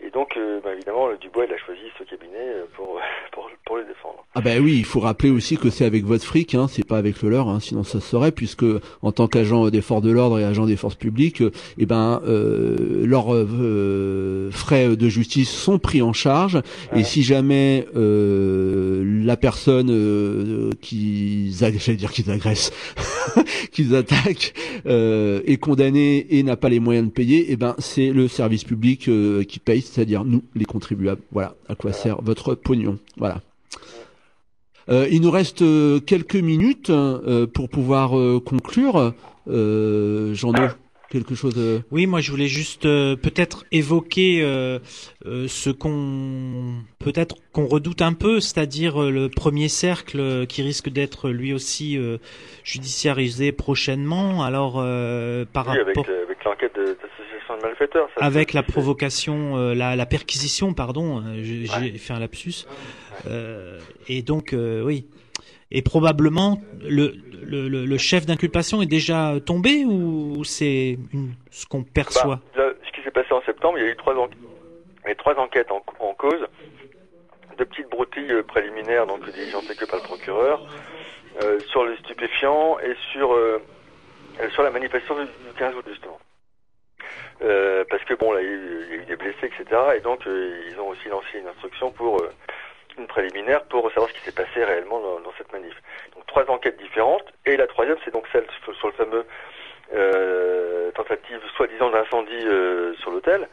Et donc, euh, bah, évidemment, le Dubois, il a choisi ce cabinet euh, pour, pour, pour le défendre. Ah ben oui, il faut rappeler aussi que c'est avec votre fric, hein, c'est pas avec le leur, hein, sinon ça se saurait, puisque en tant qu'agent des forces de l'ordre et agent des forces publiques, euh, eh ben euh, leurs euh, frais de justice sont pris en charge, et si jamais euh, la personne euh, ag- j'allais dire qu'ils agressent, qu'ils attaquent, euh, est condamnée et n'a pas les moyens de payer, eh ben c'est le service public euh, qui paye, c'est-à-dire nous, les contribuables. Voilà à quoi sert votre pognon. Voilà. Euh, il nous reste euh, quelques minutes euh, pour pouvoir euh, conclure. Euh, J'en ai quelque chose. Oui, moi je voulais juste euh, peut-être évoquer euh, euh, ce qu'on peut-être qu'on redoute un peu, c'est-à-dire euh, le premier cercle euh, qui risque d'être lui aussi euh, judiciarisé prochainement. Alors euh, par Oui, avec, rapport euh, avec l'enquête de- de malfaiteurs. ça, avec la provocation, euh, la, la perquisition, pardon, euh, j'ai fait un lapsus. Euh, et donc, euh, oui. Et probablement, le, le, le, le chef d'inculpation est déjà tombé ou c'est ce qu'on perçoit? Bah, là, ce qui s'est passé en septembre, il y a eu trois, en- il y a eu trois enquêtes en, en cause, de petites broutilles préliminaires, donc diligentées que par le procureur, euh, sur les stupéfiants et sur euh, sur la manifestation du 15 août justement. Euh, parce que bon, là, il y, a eu, des blessés, etc. Et donc, euh, ils ont aussi lancé une instruction pour euh, une préliminaire pour savoir ce qui s'est passé réellement dans, dans cette manif. Donc, trois enquêtes différentes. Et la troisième, c'est donc celle sur, le fameux tentative soi-disant d'incendie sur l'hôtel.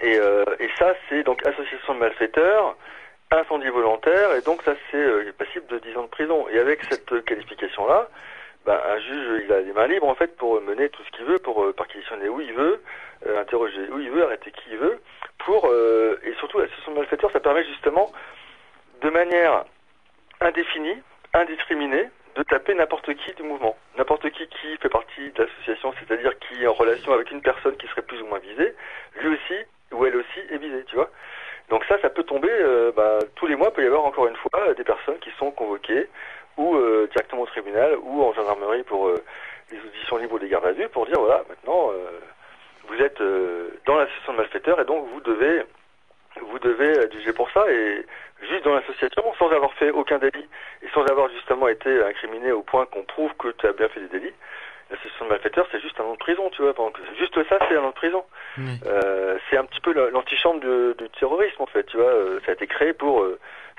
Et, et ça, c'est donc association de malfaiteurs, incendie volontaire, et donc ça, c'est euh, passible de 10 ans de prison. Et avec cette qualification-là, ben, un juge, il a les mains libres en fait pour mener tout ce qu'il veut, pour euh, perquisitionner où il veut, euh, interroger où il veut, arrêter qui il veut, pour euh, et surtout l'association de malfaiteurs, ça permet justement de manière indéfinie, indiscriminée, de taper n'importe qui du mouvement, n'importe qui qui fait partie de l'association, c'est-à-dire qui est en relation avec une personne qui serait plus ou moins visée, lui aussi ou elle aussi est visée, tu vois. Donc ça, ça peut tomber euh, bah, tous les mois. Il peut y avoir encore une fois euh, des personnes qui sont convoquées ou euh, directement au tribunal ou en gendarmerie pour euh, les auditions libres des gardes à vue pour dire voilà maintenant euh, vous êtes dans l'association de malfaiteurs et donc vous devez vous devez jugé pour ça et juste dans l'association sans avoir fait aucun délit et sans avoir justement été incriminé au point qu'on prouve que tu as bien fait des délits l'association de malfaiteurs c'est juste un an de prison tu vois juste ça c'est un an de prison Oui. euh, c'est un petit peu la- l'antichambre du, du terrorisme en fait tu vois ça a été créé pour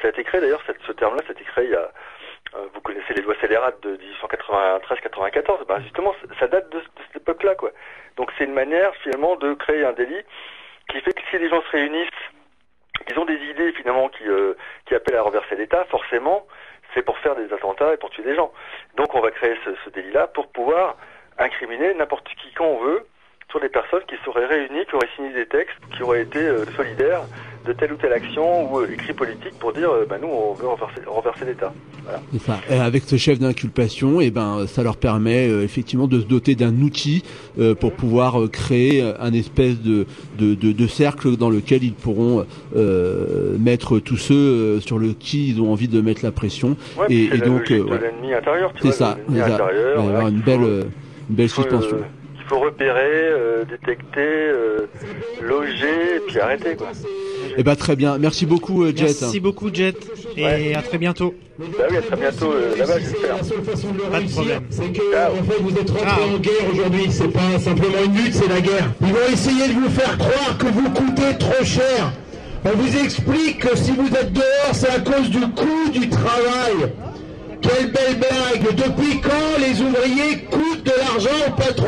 ça a été créé d'ailleurs ce terme là ça a été créé il y a vous connaissez les lois scélérates de 1893-94, ben justement, ça- date de, cette époque-là, quoi. Donc c'est une manière finalement de créer un délit qui fait que si les gens se réunissent, qu'ils ont des idées finalement qui, euh, qui appellent à renverser l'État, forcément, c'est pour faire des attentats et pour tuer des gens. Donc on va créer ce, ce délit-là pour pouvoir incriminer n'importe qui quand on veut sur des personnes qui seraient réunies, qui auraient signé des textes, qui auraient été euh, solidaires de telle ou telle action ou euh, écrit politique pour dire bah, nous on veut renverser, renverser l'État. Voilà. C'est ça. Et avec ce chef d'inculpation, et ben, ça leur permet euh, effectivement de se doter d'un outil euh, pour pouvoir euh, créer un espèce de, de, de, de cercle dans lequel ils pourront mettre tous ceux sur le qui ils ont envie de mettre la pression. Ouais, et, et la donc, ouais. l'ennemi intérieur, tu c'est ça. l'ennemi c'est ça. intérieur, voilà, avoir une belle, une belle suspension. Faut repérer, euh, détecter, euh, loger, et puis arrêter quoi. Eh ben très bien. Merci beaucoup, euh, Jet. Merci beaucoup Jet et Ouais. à très bientôt. Bah oui, à très bientôt euh, là-bas, j'espère. La seule façon de le Pas de réussir, problème. c'est que en fait vous êtes rentrés Ah. en guerre aujourd'hui. C'est pas simplement une lutte, c'est la guerre. Ils vont essayer de vous faire croire que vous coûtez trop cher. On vous explique que si vous êtes dehors, c'est à cause du coût du travail. Quelle belle blague Depuis quand les ouvriers coûtent de l'argent au patron?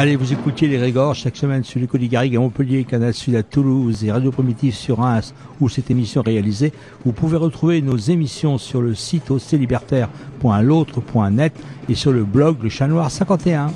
Allez, vous écoutiez les Régors chaque semaine sur l'école Garrigue à Montpellier, Canal Sud à Toulouse et Radio Primitive sur Reims où cette émission est réalisée. Vous pouvez retrouver nos émissions sur le site libertaire.l'autre.net et sur le blog Le Chat Noir 51.